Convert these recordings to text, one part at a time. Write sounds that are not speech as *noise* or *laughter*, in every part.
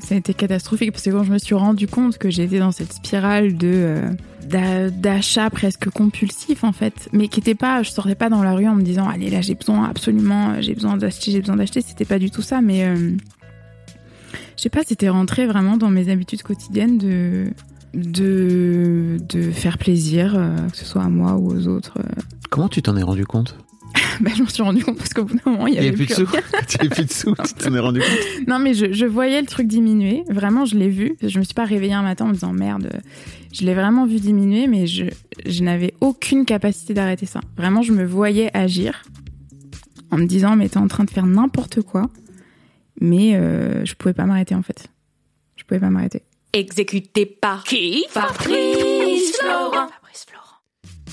Ça a été catastrophique parce que quand je me suis rendu compte que j'étais dans cette spirale de euh, d'achat presque compulsif en fait, mais qui était pas, je sortais pas dans la rue en me disant allez là j'ai besoin absolument, j'ai besoin d'acheter, j'ai besoin d'acheter. C'était pas du tout ça, mais euh, je sais pas, c'était rentré vraiment dans mes habitudes quotidiennes de de de faire plaisir, euh, que ce soit à moi ou aux autres. Comment tu t'en es rendu compte? *laughs* bah, je m'en suis rendu compte parce qu'au bout d'un moment, il y avait plus, de sous. *laughs* il y plus de sous, *laughs* tu t'en es rendu compte Non, mais je, je, voyais le truc diminuer. Vraiment, je l'ai vu. Je me suis pas réveillée un matin en me disant merde. Je l'ai vraiment vu diminuer, mais je, je n'avais aucune capacité d'arrêter ça. Vraiment, je me voyais agir en me disant mais t'es en train de faire n'importe quoi. Mais euh, je pouvais pas m'arrêter en fait. Je pouvais pas m'arrêter. Exécuté par qui? Fabrice Florent.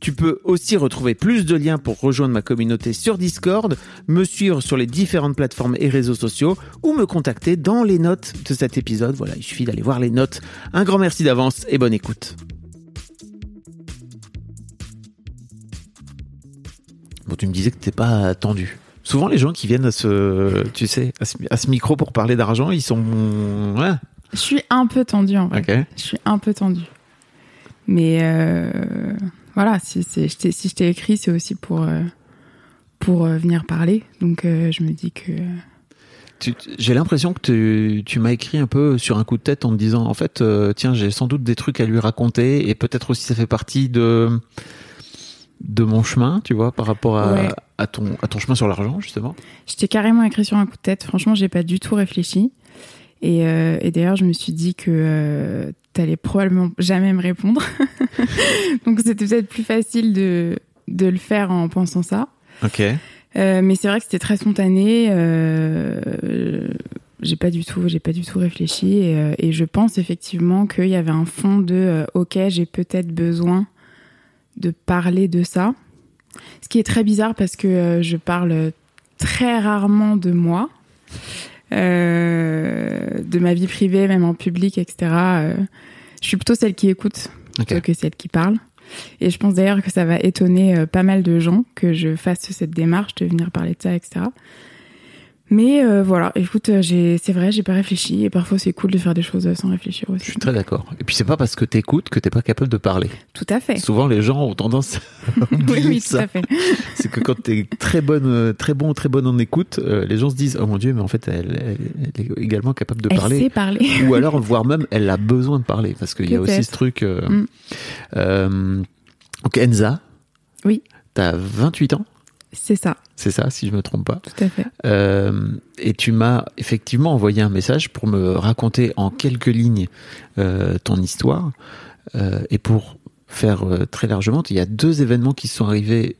Tu peux aussi retrouver plus de liens pour rejoindre ma communauté sur Discord, me suivre sur les différentes plateformes et réseaux sociaux ou me contacter dans les notes de cet épisode. Voilà, il suffit d'aller voir les notes. Un grand merci d'avance et bonne écoute. Bon, tu me disais que t'es pas tendu. Souvent, les gens qui viennent à ce, tu sais, à ce, micro pour parler d'argent, ils sont, ouais. Je suis un peu tendu en vrai. Je suis un peu tendu. Mais euh, voilà, si, si je t'ai écrit, c'est aussi pour, euh, pour euh, venir parler. Donc euh, je me dis que. J'ai l'impression que tu, m'as écrit un peu sur un coup de tête en me disant en fait, tiens, j'ai sans doute des trucs à lui raconter et peut-être aussi ça fait partie de de mon chemin, tu vois, par rapport à, à ton à ton chemin sur l'argent justement. Je t'ai carrément écrit sur un coup de tête. Franchement, j'ai pas du tout réfléchi. Et, et d'ailleurs, je me suis dit que t'allais probablement jamais me répondre. *laughs* Donc c'était peut-être plus facile de, de le faire en pensant ça. Ok. Euh, mais c'est vrai que c'était très spontané. Euh, j'ai pas du tout, j'ai pas du tout réfléchi et, euh, et je pense effectivement qu'il y avait un fond de euh, ok, j'ai peut-être besoin de parler de ça. Ce qui est très bizarre parce que je parle très rarement de moi. Euh, de ma vie privée, même en public, etc. Euh, je suis plutôt celle qui écoute plutôt que celle qui parle. Et je pense d'ailleurs que ça va étonner euh, pas mal de gens que je fasse cette démarche de venir parler de ça, etc. Mais euh, voilà, écoute, euh, c'est vrai, j'ai pas réfléchi et parfois c'est cool de faire des choses sans réfléchir aussi. Je suis très d'accord. Et puis c'est pas parce que t'écoutes que t'es pas capable de parler. Tout à fait. Souvent les gens ont tendance à *laughs* oui, oui, tout à fait. *laughs* C'est que quand t'es très bonne, euh, très bon, très bonne en écoute, les gens se disent oh mon dieu, mais en fait elle, elle, est également capable de elle parler. Sait parler. *laughs* Ou alors voire même elle a besoin de parler parce qu'il y a aussi ce truc. Euh, mm. euh, donc Enza. Oui. T'as 28 ans? C'est ça. C'est ça, si je me trompe pas. Tout à fait. Euh, et tu m'as effectivement envoyé un message pour me raconter en quelques lignes euh, ton histoire. Euh, et pour faire très largement, il y a deux événements qui sont arrivés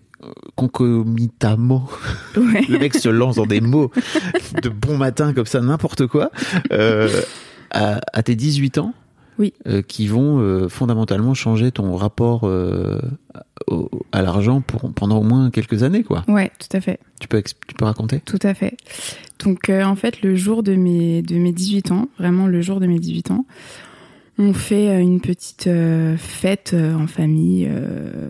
concomitamment. Ouais. Le mec se lance dans des mots *laughs* de bon matin comme ça, n'importe quoi. À, à, tes 18 ans oui. Qui vont fondamentalement changer ton rapport au, à l'argent pour pendant au moins quelques années, quoi. Ouais, tout à fait. Tu peux tu peux raconter? Tout à fait. Donc en fait, le jour de mes de mes 18 ans, vraiment le jour de mes 18 ans, on fait une petite fête en famille,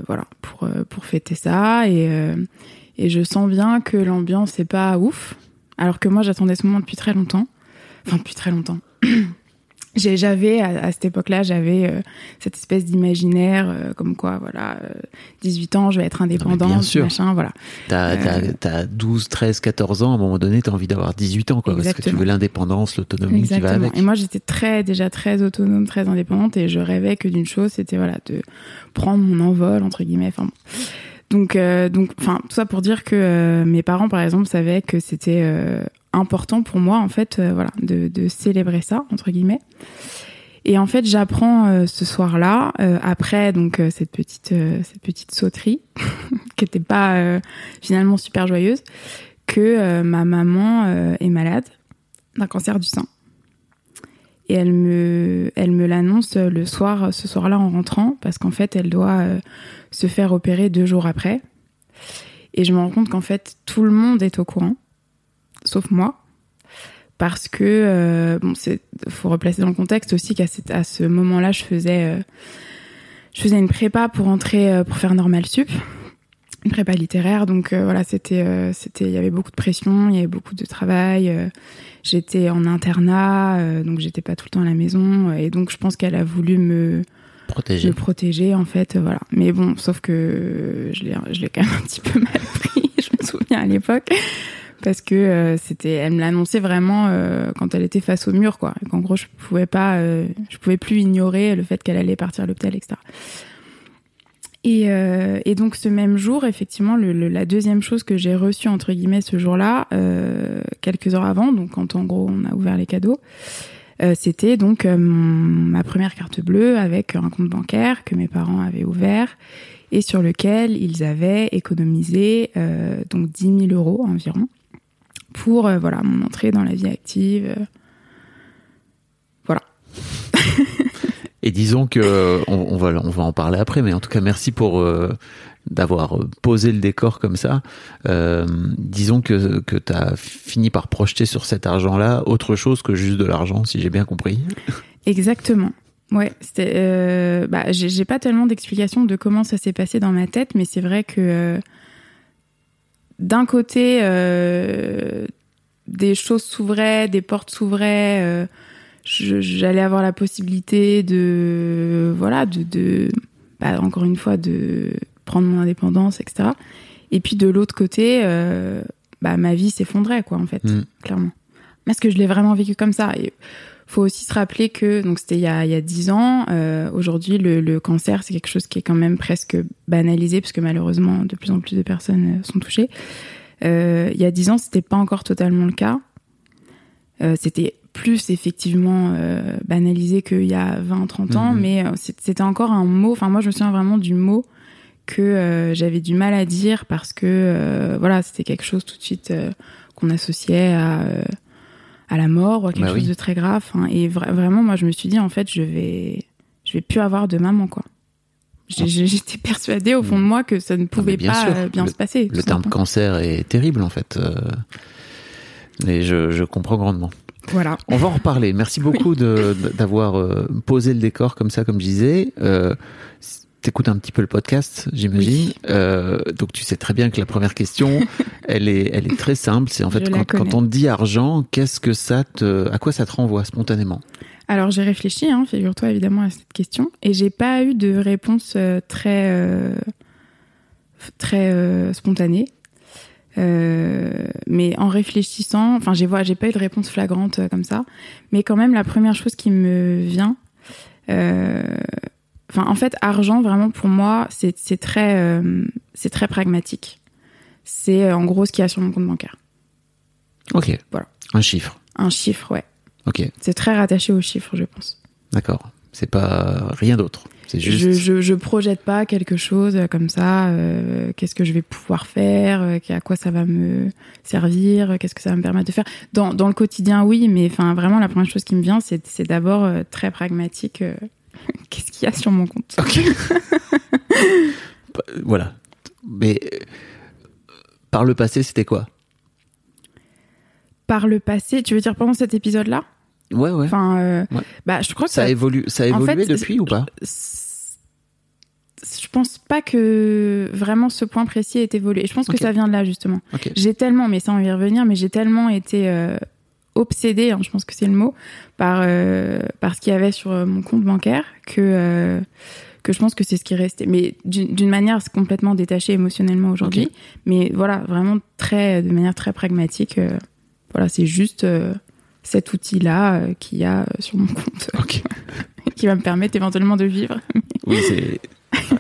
voilà, pour pour fêter ça et et je sens bien que l'ambiance est pas ouf, alors que moi j'attendais ce moment depuis très longtemps, enfin depuis très longtemps. *clears throat* j'avais à, à, cette époque-là j'avais euh, cette espèce d'imaginaire euh, comme quoi voilà euh, 18 ans je vais être indépendante bien sûr. machin voilà t'as euh, as, 12 13 14 ans à un moment donné t'as envie d'avoir 18 ans quoi Exactement. parce que tu veux l'indépendance l'autonomie qui va avec et moi j'étais très déjà très autonome très indépendante et je rêvais que d'une chose c'était voilà de prendre mon envol entre guillemets enfin bon. donc euh, donc enfin tout ça pour dire que euh, mes parents par exemple savaient que c'était important pour moi en fait euh, voilà de, célébrer ça entre guillemets Et en fait, j'apprends euh, ce soir-là, euh, après donc cette petite cette petite sauterie, *laughs* qui était pas finalement super joyeuse, que ma maman est malade d'un cancer du sein. Et elle me elle me l'annonce le soir ce soir-là en rentrant parce qu'en fait elle doit se faire opérer deux jours après. Et je me rends compte qu'en fait tout le monde est au courant, sauf moi parce que euh, bon, c'est faut replacer dans le contexte aussi qu'à à ce moment-là, je faisais euh, je faisais une prépa pour entrer euh, pour faire normal sup, une prépa littéraire. Donc euh, voilà, c'était c'était il y avait beaucoup de pression, il y avait beaucoup de travail. j'étais en internat, donc j'étais pas tout le temps à la maison, et donc je pense qu'elle a voulu me protéger. me protéger en fait, voilà. Mais bon, sauf que je l'ai je l'ai quand même un petit peu *laughs* mal pris. je me souviens à l'époque parce que euh, c'était elle me l'annonçait vraiment euh, quand elle était face au mur quoi. Qu'en gros je pouvais pas euh, je pouvais plus ignorer le fait qu'elle allait partir à l'hôpital etc et, et donc ce même jour effectivement le, la deuxième chose que j'ai reçue entre guillemets ce jour-là quelques heures avant donc quand en gros on a ouvert les cadeaux c'était donc ma première carte bleue avec un compte bancaire que mes parents avaient ouvert et sur lequel ils avaient économisé donc 10 000 euros environ pour euh, voilà mon entrée dans la vie active. Euh, voilà. *laughs* Et disons que on, va on va en parler après, mais en tout cas merci pour euh, d'avoir posé le décor comme ça. disons que que tu as fini par projeter sur cet argent-là autre chose que juste de l'argent, si j'ai bien compris. *laughs* Exactement. Ouais, c'était. Euh, bah, j'ai pas tellement d'explications de comment ça s'est passé dans ma tête, mais c'est vrai que d'un côté, euh, des choses s'ouvraient, des portes s'ouvraient. Euh, j'allais avoir la possibilité de, voilà, de, de bah, encore une fois, de prendre mon indépendance, etc. Et puis de l'autre côté, euh, bah, ma vie s'effondrait, quoi, en fait, mm. clairement. Parce que je l'ai vraiment vécu comme ça? Et faut aussi se rappeler que donc c'était il y a il y a dix ans. Euh, Aujourd'hui, le, le, cancer c'est quelque chose qui est quand même presque banalisé parce que malheureusement de plus en plus de personnes euh, sont touchées. Euh, il y a dix ans, c'était pas encore totalement le cas. Euh, c'était plus effectivement euh, banalisé qu'il y a 20-30 ans, mhm. mais euh, c'était encore un mot. Enfin, moi, je me souviens vraiment du mot que j'avais du mal à dire parce que voilà, c'était quelque chose tout de suite qu'on associait à à la mort, quelque bah chose de très grave. Hein. et vraiment, moi, je me suis dit, en fait, je vais, je vais plus avoir de maman, quoi. Ah. J'étais persuadée au fond de moi que ça ne pouvait pas euh, bien se passer. Le terme cancer est terrible, en fait. Euh, et je, je comprends grandement. Voilà. On va en reparler. Merci beaucoup d'avoir euh, posé le décor comme ça, comme je disais. Euh, T'écoutes un petit peu le podcast, j'imagine. Euh, donc tu sais très bien que la première question, *laughs* elle est, elle est très simple. C'est en fait quand, quand, on dit argent, qu'est-ce que ça te, à quoi ça te renvoie spontanément? Alors j'ai réfléchi, hein, figure-toi évidemment à cette question, et j'ai pas eu de réponse euh, très, euh, très euh, spontanée. mais en réfléchissant, enfin j'ai j'ai pas eu de réponse flagrante comme ça, mais quand même la première chose qui me vient, Enfin, en fait, argent, vraiment, pour moi, c'est très, euh, c'est très pragmatique. C'est euh, en gros ce qu'il y a sur mon compte bancaire. Ok. Voilà. Un chiffre. Un chiffre, ouais. Ok. C'est très rattaché au chiffre, je pense. D'accord. C'est pas rien d'autre. C'est juste. Je, je, je, projette pas quelque chose comme ça. Euh, qu'est-ce que je vais pouvoir faire À quoi ça va me servir Qu'est-ce que ça va me permettre de faire dans, dans le quotidien, oui, mais enfin, vraiment, la première chose qui me vient, c'est d'abord très pragmatique *laughs* qu'est-ce qu'il y a sur mon compte. Ok. voilà. Mais euh, par le passé, c'était quoi? Par le passé, tu veux dire pendant cet épisode-là? Ouais, ouais. Enfin, euh, bah, je crois que ça, a évolué, ça a évolué depuis ou pas? Je pense pas que vraiment ce point précis ait évolué. Je pense que ça vient de là justement. J'ai tellement, mais ça on va y revenir, mais j'ai tellement été euh, obsédée, hein, je pense que c'est le mot, par, euh, par ce qu'il y avait sur euh, mon compte bancaire que, euh, que je pense que c'est ce qui restait. Mais d'une manière complètement détachée émotionnellement aujourd'hui. Mais voilà, vraiment très, de manière très pragmatique. voilà, c'est juste cet outil-là qu'il y a sur mon compte. *laughs* *laughs* qui va me permettre éventuellement de vivre. oui, c'est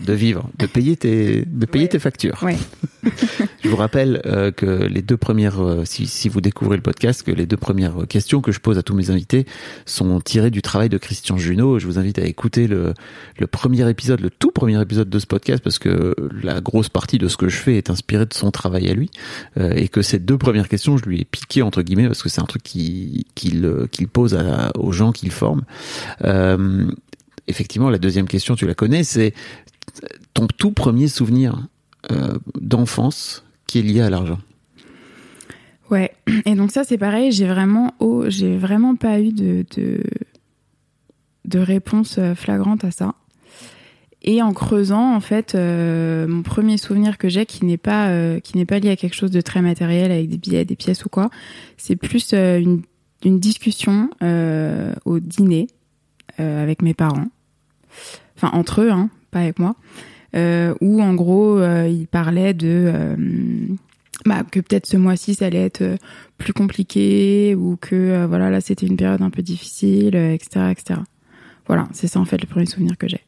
de vivre, de payer tes, de payer tes factures. Ouais. *laughs* Je vous rappelle euh, que les deux premières, euh, si, si vous découvrez le podcast, que les deux premières questions que je pose à tous mes invités sont tirées du travail de Christian Junot. Je vous invite à écouter le, le premier épisode, le tout premier épisode de ce podcast, parce que la grosse partie de ce que je fais est inspirée de son travail à lui, euh, et que ces deux premières questions, je lui ai piqué entre guillemets parce que c'est un truc qu'il qu'il qu'il pose à, aux gens qu'il forme. Euh, effectivement, la deuxième question, tu la connais, c'est ton tout premier souvenir euh, d'enfance qui est lié à l'argent. Ouais, et donc ça c'est pareil, j'ai vraiment, oh, j'ai vraiment pas eu de, de, réponse euh, flagrante à ça. Et en creusant, en fait, euh, mon premier souvenir que j'ai, qui n'est pas euh, pas lié à quelque chose de très matériel avec des billets, des pièces ou quoi, c'est plus une, une discussion au dîner avec mes parents, enfin entre eux, hein, pas avec moi, où en gros euh, ils parlaient de euh, bah, que peut-être ce mois-ci ça allait être euh, plus compliqué ou que euh, voilà là c'était une période un peu difficile, euh, etc., etc. Voilà, c'est ça en fait le premier souvenir que j'ai.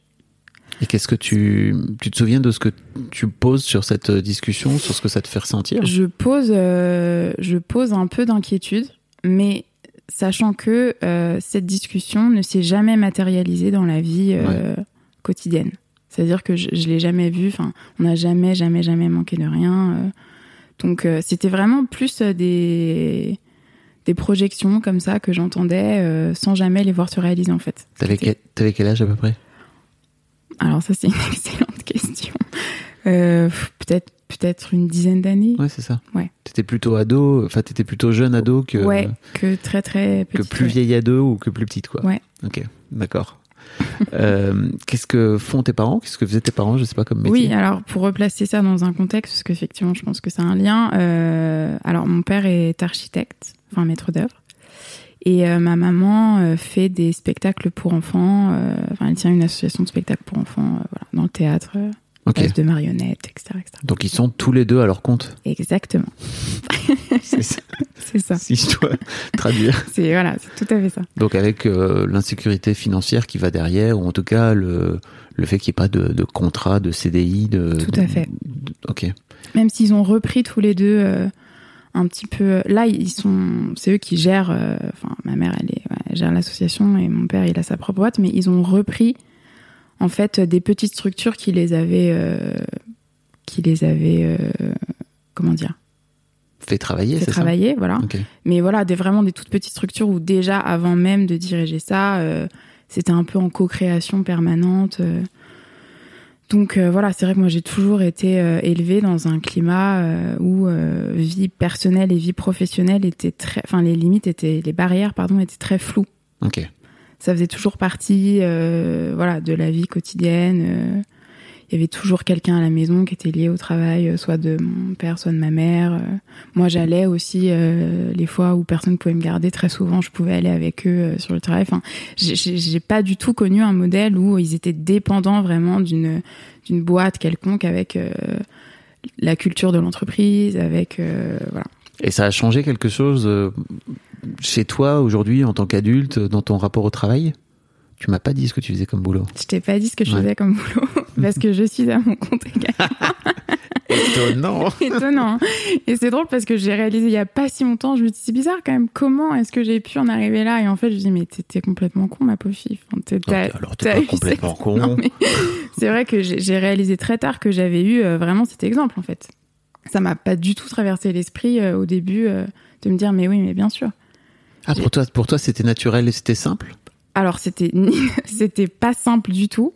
Et qu'est-ce que tu, tu te souviens de ce que tu poses sur cette discussion, sur ce que ça te fait ressentir? Je pose, euh, je pose un peu d'inquiétude, mais sachant que euh, cette discussion ne s'est jamais matérialisée dans la vie euh, quotidienne. C'est-à-dire que je, je l'ai jamais vue. Enfin, on n'a jamais, jamais, jamais manqué de rien. euh. donc, euh, c'était vraiment plus euh, des des projections comme ça que j'entendais euh, sans jamais les voir se réaliser en fait. T'avais quel, quel âge à peu près? Alors ça c'est une *laughs* excellente question. Peut-être peut-être une dizaine d'années. Ouais, c'est ça. Ouais. T'étais plutôt ado, enfin t'étais plutôt jeune ado que ouais, que très très que petite. plus ouais. vieille ado ou que plus petite quoi. Ouais. Ok, d'accord. Euh, qu'est-ce que font tes parents? Qu'est-ce que faisaient tes parents? Je sais pas comme métier. Oui, alors pour replacer ça dans un contexte, parce qu'effectivement, je pense que c'est un lien. euh, alors, mon père est architecte, enfin maître d'œuvre, et euh, ma maman fait des spectacles pour enfants. Enfin, elle tient une association de spectacles pour enfants, voilà, dans le théâtre, euh, Ok. pièces de marionnettes, etc., etc. Donc ils sont tous les deux à leur compte. Exactement, *laughs* C'est ça, ça. si je dois traduire. C'est voilà, c'est tout à fait ça. Donc avec euh, l'insécurité financière qui va derrière, ou en tout cas le, le fait qu'il n'y ait pas de, de contrat, de CDI, de... Tout à fait. de- ok. Même s'ils ont repris tous les deux euh, un petit peu. Là, ils sont, c'est eux qui gèrent. euh, Enfin, ma mère, elle, est, ouais, elle gère l'association et mon père, il a sa propre boîte, mais ils ont repris en fait des petites structures qui les avaient, euh, qui les avaient, euh, comment dire, Fait travailler, fait travailler, voilà. Mais voilà, des vraiment des toutes petites structures où déjà avant même de diriger ça, euh, c'était un peu en co-création permanente. euh. Donc euh, voilà, c'est vrai que moi j'ai toujours été euh, élevée dans un climat euh, où euh, vie personnelle et vie professionnelle étaient très, enfin les limites étaient, les barrières pardon étaient très floues. Ok. Ça faisait toujours partie, euh, voilà, de la vie quotidienne. euh. Il y avait toujours quelqu'un à la maison qui était lié au travail, euh, soit de mon père, soit de ma mère. Moi, j'allais aussi les fois où personne pouvait me garder. Très souvent, je pouvais aller avec eux sur le travail. Enfin, j'ai- pas du tout connu un modèle où ils étaient dépendants vraiment d'une boîte quelconque avec la culture de l'entreprise, avec voilà. Et ça a changé quelque chose chez toi aujourd'hui en tant qu'adulte dans ton rapport au travail? Tu m'as pas dit ce que tu faisais comme boulot. Je t'ai pas dit ce que je Ouais. faisais comme boulot *laughs* parce que je suis à mon compte également. *laughs* Étonnant. *laughs* étonnant. Et c'est drôle parce que j'ai réalisé il y a pas si longtemps, je me dis c'est bizarre quand même, comment est-ce que j'ai pu en arriver là? Et en fait, je me dis mais t'es complètement con ma pauvre fille. Enfin, t'es- t'as- alors t'es pas complètement cette- con. Non, mais c'est vrai que j'ai j'ai réalisé très tard que j'avais eu euh, vraiment cet exemple en fait. Ça m'a pas du tout traversé l'esprit euh, au début euh, de me dire mais oui mais bien sûr. Ah pour toi, pour toi c'était naturel et c'était simple Alors c'était *laughs* c'était pas simple du tout.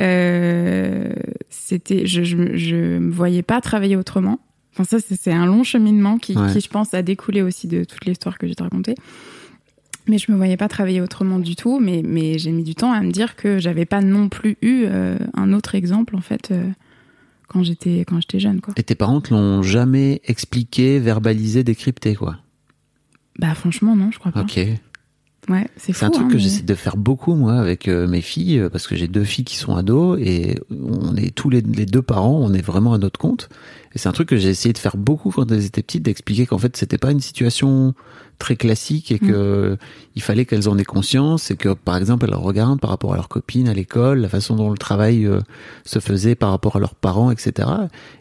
Euh, c'était je, je je me voyais pas travailler autrement. Enfin ça c'est un long cheminement qui, Ouais. qui je pense a découlé aussi de toute l'histoire que j'ai te racontée. Mais je me voyais pas travailler autrement du tout. Mais mais j'ai mis du temps à me dire que j'avais pas non plus eu euh, un autre exemple en fait euh, quand j'étais quand j'étais jeune quoi. Et tes parents te l'ont jamais expliqué, verbalisé, décrypté quoi Bah franchement non je crois pas. Ok. Ouais c'est fou. C'est un truc hein, que mais- j'essaie de faire beaucoup moi avec euh, mes filles euh, parce que j'ai deux filles qui sont ados et on est tous les, les deux parents, on est vraiment à notre compte. Et c'est un truc que j'ai essayé de faire beaucoup quand elles étaient petites, d'expliquer qu'en fait c'était pas une situation très classique et que il fallait qu'elles en aient conscience et que par exemple elles regardent par rapport à leurs copines à l'école, la façon dont le travail euh, se faisait par rapport à leurs parents, etc.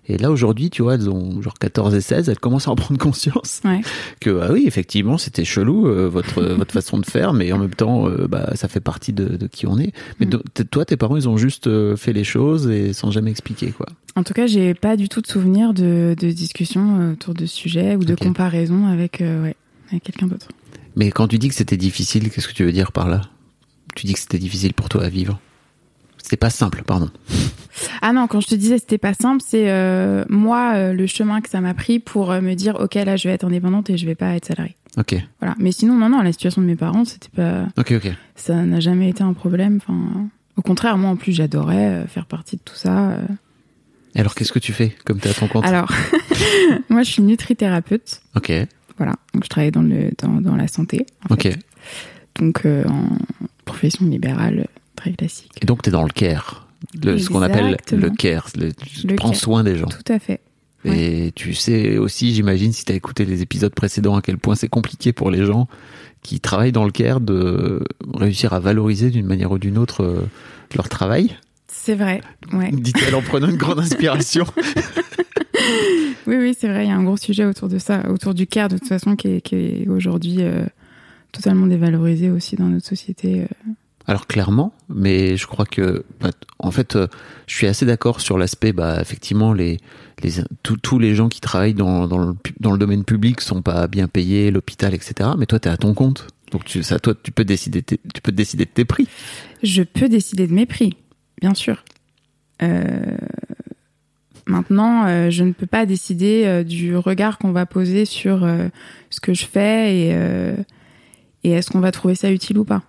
Et là aujourd'hui, tu vois, elles ont genre 14 et 16, elles commencent à en prendre conscience Ouais. que ah oui, effectivement, c'était chelou euh, votre *laughs* votre façon de faire, mais en même temps, euh, bah ça fait partie de, de qui on est. Mais Mm. toi, tes parents, ils ont juste fait les choses et sans jamais expliquer quoi. En tout cas, j'ai pas du tout de souvenir de, de discussion euh, autour de ce sujet ou de Ok. comparaison avec, euh, ouais, avec quelqu'un d'autre. Mais quand tu dis que c'était difficile, qu'est-ce que tu veux dire par là? Tu dis que c'était difficile pour toi à vivre? C'était pas simple, pardon. *laughs* Ah non, quand je te disais c'était pas simple, c'est euh, moi euh, le chemin que ça m'a pris pour me dire ok là je vais être indépendante et je vais pas être salariée. Ok, Voilà. Mais sinon non non la situation de mes parents c'était pas ok, ok. ça n'a jamais été un problème. Enfin au contraire moi en plus j'adorais faire partie de tout ça. Alors, qu'est-ce que tu fais comme t'es à ton compte Alors *laughs* moi je suis nutrithérapeute. Ok, Voilà donc je travaille dans le dans, dans la santé. en ok. fait. Donc euh, en profession libérale très classique. Et donc, t'es dans le care, le, ce qu'on appelle le care. le- tu Le prends care. soin des gens. Tout à fait. Et tu sais aussi, j'imagine, si tu as écouté les épisodes précédents, à quel point c'est compliqué pour les gens qui travaillent dans le care de réussir à valoriser d'une manière ou d'une autre euh, leur travail. C'est vrai. Ouais. Dit-elle en prenant une grande inspiration. *laughs* *laughs* Oui, oui, c'est vrai, il y a un gros sujet autour de ça, autour du care, de toute façon, qui est, qui est aujourd'hui euh, totalement dévalorisé aussi dans notre société. euh. Alors clairement, mais je crois que, bah, en fait, euh, je suis assez d'accord sur l'aspect, bah, effectivement, les, les, tous- les gens qui travaillent dans, dans, le, pu- dans le domaine public sont pas bien payés, l'hôpital, etc. Mais toi, tu es à ton compte. Donc, tu, ça, toi, tu peux décider, tu peux décider de tes prix. Je peux décider de mes prix, bien sûr. Euh, Maintenant, euh, je ne peux pas décider euh, du regard qu'on va poser sur ce que je fais et, et est-ce qu'on va trouver ça utile ou pas.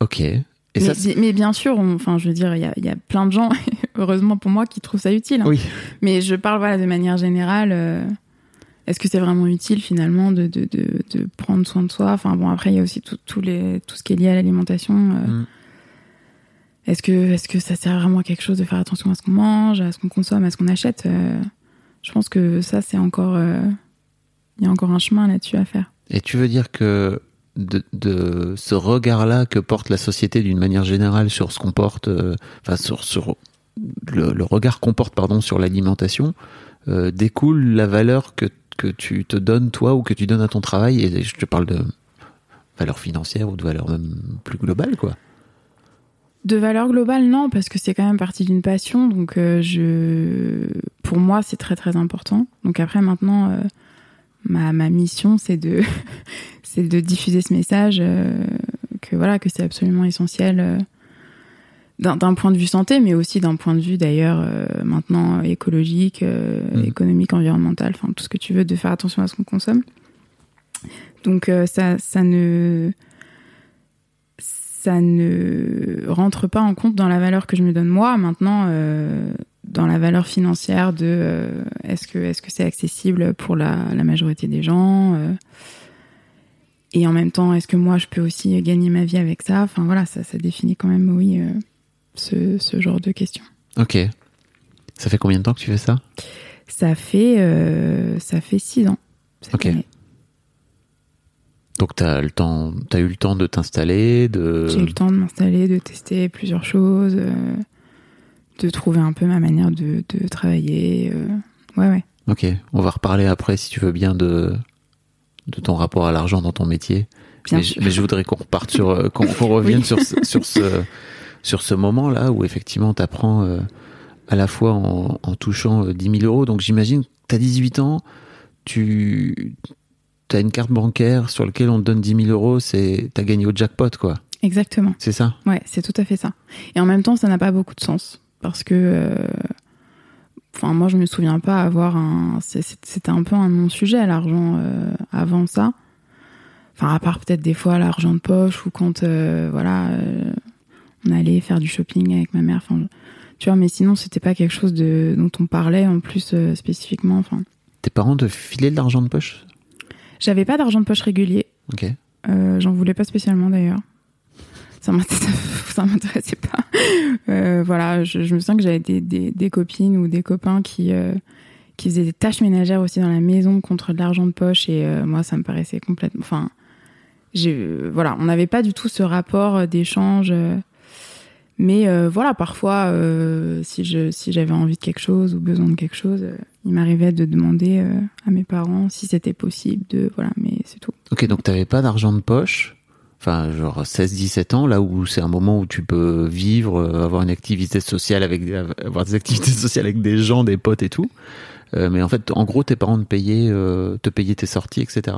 Ok. Et mais, ça, c'est- mais bien sûr, on- enfin, je veux dire, il y a, il y a plein de gens, *laughs* heureusement pour moi, qui trouvent ça utile. hein. oui. Mais je parle voilà, de manière générale. euh, Est-ce que c'est vraiment utile finalement de, de, de, de prendre soin de soi? Enfin bon, après il y a aussi tout, tout, les, tout ce qui est lié à l'alimentation. euh, Mm. Est-ce que, est que ça sert vraiment à quelque chose de faire attention à ce qu'on mange, à ce qu'on consomme, à ce qu'on achète Euh, Je pense que ça c'est encore, euh, il y a encore un chemin là-dessus à faire. Et tu veux dire que de, ce regard-là que porte la société d'une manière générale sur ce qu'on porte, euh, enfin sur, sur le, regard qu'on porte pardon sur l'alimentation, découle la valeur que, que tu te donnes toi ou que tu donnes à ton travail? Et je te parle de valeur financière ou de valeur même plus globale, quoi. De valeur globale, non, parce que c'est quand même partie d'une passion. Donc, euh, je, pour moi, c'est très très important. Donc après, maintenant, euh, ma, ma mission, c'est de, *laughs* c'est de diffuser ce message euh, que voilà, que c'est absolument essentiel euh, d'un point de vue santé, mais aussi d'un point de vue d'ailleurs euh, maintenant écologique, euh, Mhm. économique, environnemental, enfin tout ce que tu veux, de faire attention à ce qu'on consomme. Donc euh, ça, ça ne ça ne rentre pas en compte dans la valeur que je me donne moi. Maintenant, euh, dans la valeur financière de euh, est-ce que est-ce que c'est accessible pour la, la majorité des gens euh, et en même temps, est-ce que moi je peux aussi gagner ma vie avec ça? Enfin voilà, ça, ça définit quand même, oui, ce, ce genre de questions. Ok. Ça fait combien de temps que tu fais ça? Ça fait ça fait six ans. Ok. année. Donc t'as le temps, t'as eu le temps de t'installer, de. J'ai eu le temps de m'installer, de tester plusieurs choses, euh, de trouver un peu ma manière de, de travailler. euh, ouais, ouais. Ok, on va reparler après si tu veux bien de de ton rapport à l'argent dans ton métier. Bien mais, je- sûr. mais je voudrais qu'on reparte sur euh, qu'on *laughs* revienne Oui. sur ce, sur ce sur ce moment là où effectivement t'apprends euh, à la fois en, en touchant euh, 10 000 euros. Donc j'imagine que t'as 18 ans, tu as une carte bancaire sur laquelle on te donne 10 000 euros, c'est t'as gagné au jackpot quoi. Exactement. C'est ça? Ouais, c'est tout à fait ça. Et en même temps, ça n'a pas beaucoup de sens parce que, euh, enfin, moi, je me souviens pas avoir un. C'était un peu un non-sujet l'argent euh, avant ça. Enfin, à part peut-être des fois l'argent de poche ou quand, euh, voilà, on allait faire du shopping avec ma mère. Enfin, tu vois, mais sinon, c'était pas quelque chose de dont on parlait en plus spécifiquement. Enfin, Tes parents te filaient de l'argent de poche? J'avais pas d'argent de poche régulier. Ok. Euh, J'en voulais pas spécialement d'ailleurs. *laughs* Ça m'intéressait pas. Euh, voilà, je, je me sens que j'avais des, des, des copines ou des copains qui, euh, qui faisait des tâches ménagères aussi dans la maison contre de l'argent de poche. Et moi, ça me paraissait complètement. Enfin, voilà, on n'avait pas du tout ce rapport d'échange. mais voilà, parfois, si j'avais envie de quelque chose ou besoin de quelque chose, il m'arrivait de demander euh, à mes parents si c'était possible. De voilà, mais c'est tout. Ok, donc t'avais pas d'argent de poche, enfin genre 16-17 ans, là où c'est un moment où tu peux vivre, euh, avoir une activité sociale avec, avoir des activités *laughs* sociales avec des gens, des potes et tout. Euh, mais en fait, en gros, tes parents te payaient, te payaient tes sorties, etc.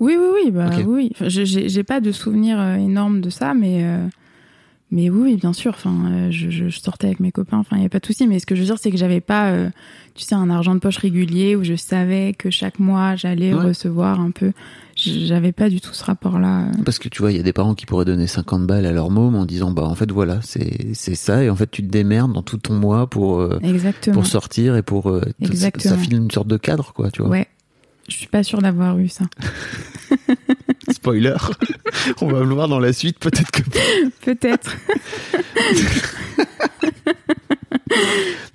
Oui, oui, oui, bah Ok. oui. Enfin, j'ai pas de souvenir énorme de ça, mais mais oui, bien sûr. Enfin, euh, je, je, je sortais avec mes copains. Enfin, il y a pas de souci. Mais ce que je veux dire, c'est que j'avais pas, euh, tu sais, un argent de poche régulier où je savais que chaque mois j'allais Ouais. recevoir un peu. J'avais pas du tout ce rapport-là. Parce que tu vois, il y a des parents qui pourraient donner 50 balles à leur môme en disant, bah en fait voilà, c'est c'est ça, et en fait tu te démerdes dans tout ton mois pour euh, pour sortir et pour euh, ça file une sorte de cadre quoi, tu vois. Ouais. Je suis pas sûre d'avoir eu ça. *laughs* Spoiler, *laughs* on va le voir dans la suite, peut-être que Peut-être. *laughs*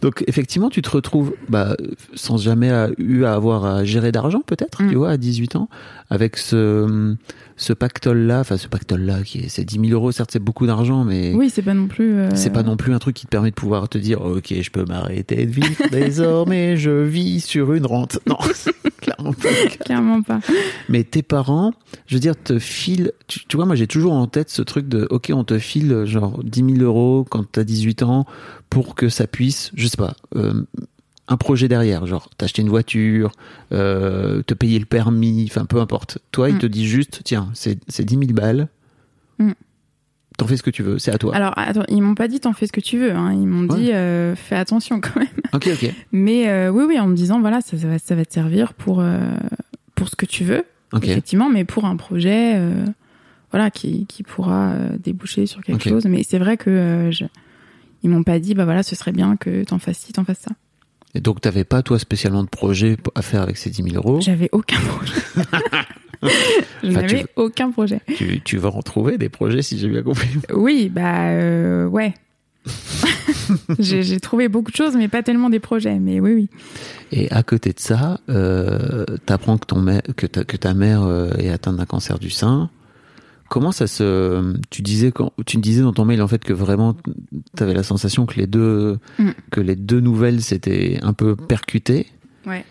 Donc effectivement, tu te retrouves bah, sans jamais à- eu à avoir à gérer d'argent peut-être, Mm. tu vois, à 18 ans, avec ce, ce pactole-là, enfin ce pactole-là, qui est, c'est 10 000 euros, certes c'est beaucoup d'argent, mais Oui, c'est pas non plus. euh, c'est pas non plus un truc qui te permet de pouvoir te dire, ok, je peux m'arrêter de vivre, *laughs* désormais je vis sur une rente. Non, *laughs* clairement pas. Clairement pas. Mais tes parents, je veux dire, te filent. Tu, tu vois, moi j'ai toujours en tête ce truc de, ok, on te file genre 10 000 euros quand t'as 18 ans pour que ça puisse, je sais pas, euh, un projet derrière, genre t'acheter une voiture, euh, te payer le permis, enfin peu importe. Toi, il Mm. te dit juste, tiens, c'est c'est 10 000 balles. Mm. T'en fais ce que tu veux, c'est à toi. Alors, attends, ils m'ont pas dit t'en fais ce que tu veux. Hein. Ils m'ont Ouais. dit euh, fais attention quand même. *laughs* Ok, ok, Mais euh, oui, oui, en me disant, voilà, ça, ça va, ça va te servir pour, pour ce que tu veux, effectivement, mais pour un projet voilà, qui, qui pourra déboucher sur quelque chose. Mais c'est vrai que je, ils m'ont pas dit, bah voilà, ce serait bien que t'en fasses ci, t'en fasses ça. Et donc t'avais pas toi spécialement de projet à faire avec ces 10 000 euros? J'avais aucun projet. *laughs* je Enfin, n'avais aucun projet. Tu, tu vas en trouver des projets si j'ai bien compris. Oui, bah euh, ouais. *laughs* j'ai trouvé beaucoup de choses, mais pas tellement des projets. Mais oui, oui. Et à côté de ça, euh, t'apprends que ton mère, que ta, que ta mère euh, est atteinte d'un cancer du sein. Comment ça se, tu disais quand, tu me disais dans ton mail en fait que vraiment t'avais la sensation que les deux, Mm. que les deux nouvelles s'étaient un peu percutées. Ouais.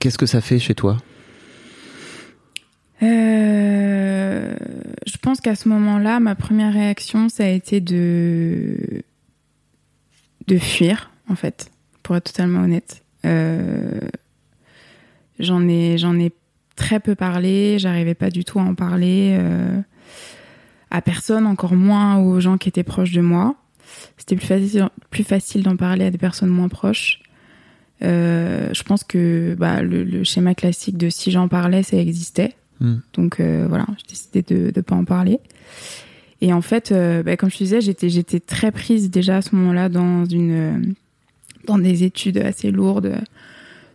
Qu'est-ce que ça fait chez toi? Euh, je pense qu'à ce moment-là, ma première réaction, ça a été de de fuir, en fait, pour être totalement honnête. Euh, j'en ai j'en ai très peu parlé. J'arrivais pas du tout à en parler euh, à personne, encore moins aux gens qui étaient proches de moi. C'était plus facile plus facile d'en parler à des personnes moins proches. Euh, je pense que bah, le, le schéma classique de si j'en parlais, ça existait. Hmm. Donc euh, voilà, j'ai décidé de ne pas en parler. Et en fait, bah, comme je te disais, j'étais j'étais très prise déjà à ce moment-là dans une dans des études assez lourdes.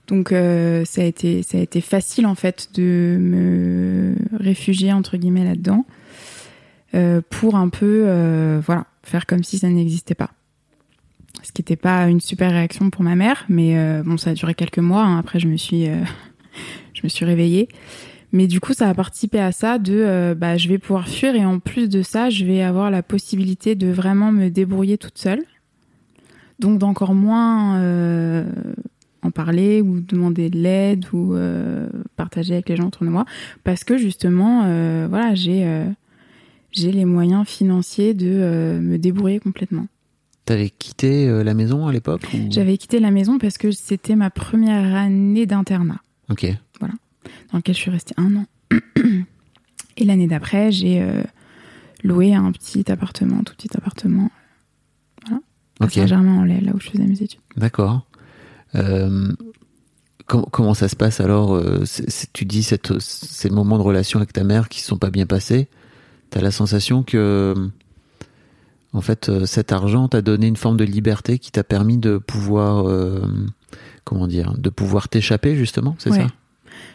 Donc euh, ça a été ça a été facile en fait de me réfugier entre guillemets là-dedans euh, pour un peu euh, voilà faire comme si ça n'existait pas. Ce qui n'était pas une super réaction pour ma mère, mais euh, bon ça a duré quelques mois. hein. Après je me suis euh, *laughs* je me suis réveillée. Mais du coup, ça a participé à ça de euh, bah, je vais pouvoir fuir et en plus de ça, je vais avoir la possibilité de vraiment me débrouiller toute seule. Donc d'encore moins en parler ou demander de l'aide ou euh, partager avec les gens autour de moi parce que justement, euh, voilà, j'ai euh, j'ai les moyens financiers de me débrouiller complètement. T'avais quitté la maison à l'époque ou... J'avais quitté la maison parce que c'était ma première année d'internat. Ok. dans lequel je suis restée un an. *clears throat* Et l'année d'après, j'ai loué un petit appartement, tout petit appartement à Ok. Saint-Germain-en-Laye, là où je faisais mes études. D'accord. Euh, com- comment ça se passe alors euh, Tu dis cette, ces moments de relation avec ta mère qui se sont pas bien passés. T'as la sensation que, en fait, euh, cet argent t'a donné une forme de liberté qui t'a permis de pouvoir, euh, comment dire, de pouvoir t'échapper justement, c'est Ouais. ça?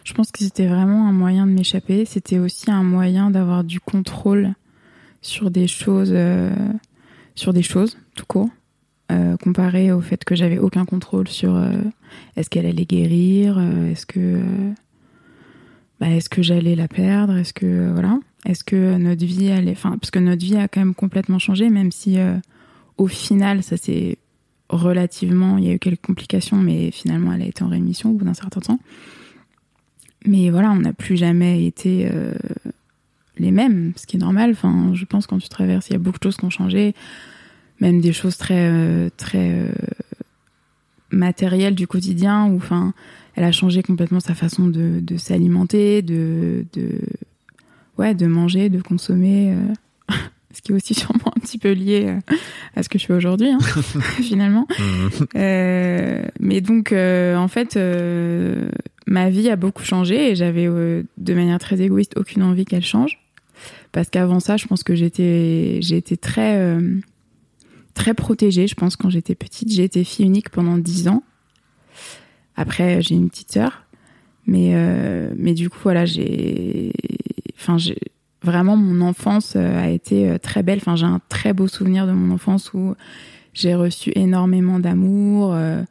Je pense que c'était vraiment un moyen de m'échapper. C'était aussi un moyen d'avoir du contrôle sur des choses, euh, sur des choses, tout court. Euh, comparé au fait que j'avais aucun contrôle sur euh, est-ce qu'elle allait guérir, euh, est-ce que bah, est-ce que j'allais la perdre, est-ce que voilà, est-ce que notre vie allait, enfin parce que notre vie a quand même complètement changé, même si au final ça s'est relativement, il y a eu quelques complications, mais finalement elle a été en rémission au bout d'un certain temps. Mais voilà, on n'a plus jamais été les mêmes, ce qui est normal. Je pense quand tu traverses, il y a beaucoup de choses qui ont changé, même des choses très euh, très euh, matérielles du quotidien. Où, enfin, elle a changé complètement sa façon de, de s'alimenter, de, de ouais, de manger, de consommer. euh, *laughs* ce qui est aussi *laughs* sûrement un petit peu lié euh, à ce que je fais aujourd'hui, hein, *laughs* finalement. Mhm. Euh, mais donc, en fait, ma vie a beaucoup changé et j'avais, de manière très égoïste, aucune envie qu'elle change. Parce qu'avant ça, je pense que j'étais, été très, très protégée. Je pense quand j'étais petite, j'ai été fille unique pendant 10 ans. Après, j'ai une petite sœur, mais euh, mais du coup, voilà, j'ai, enfin, j'ai vraiment mon enfance euh, a été euh, très belle. Enfin, j'ai un très beau souvenir de mon enfance où j'ai reçu énormément d'amour. euh,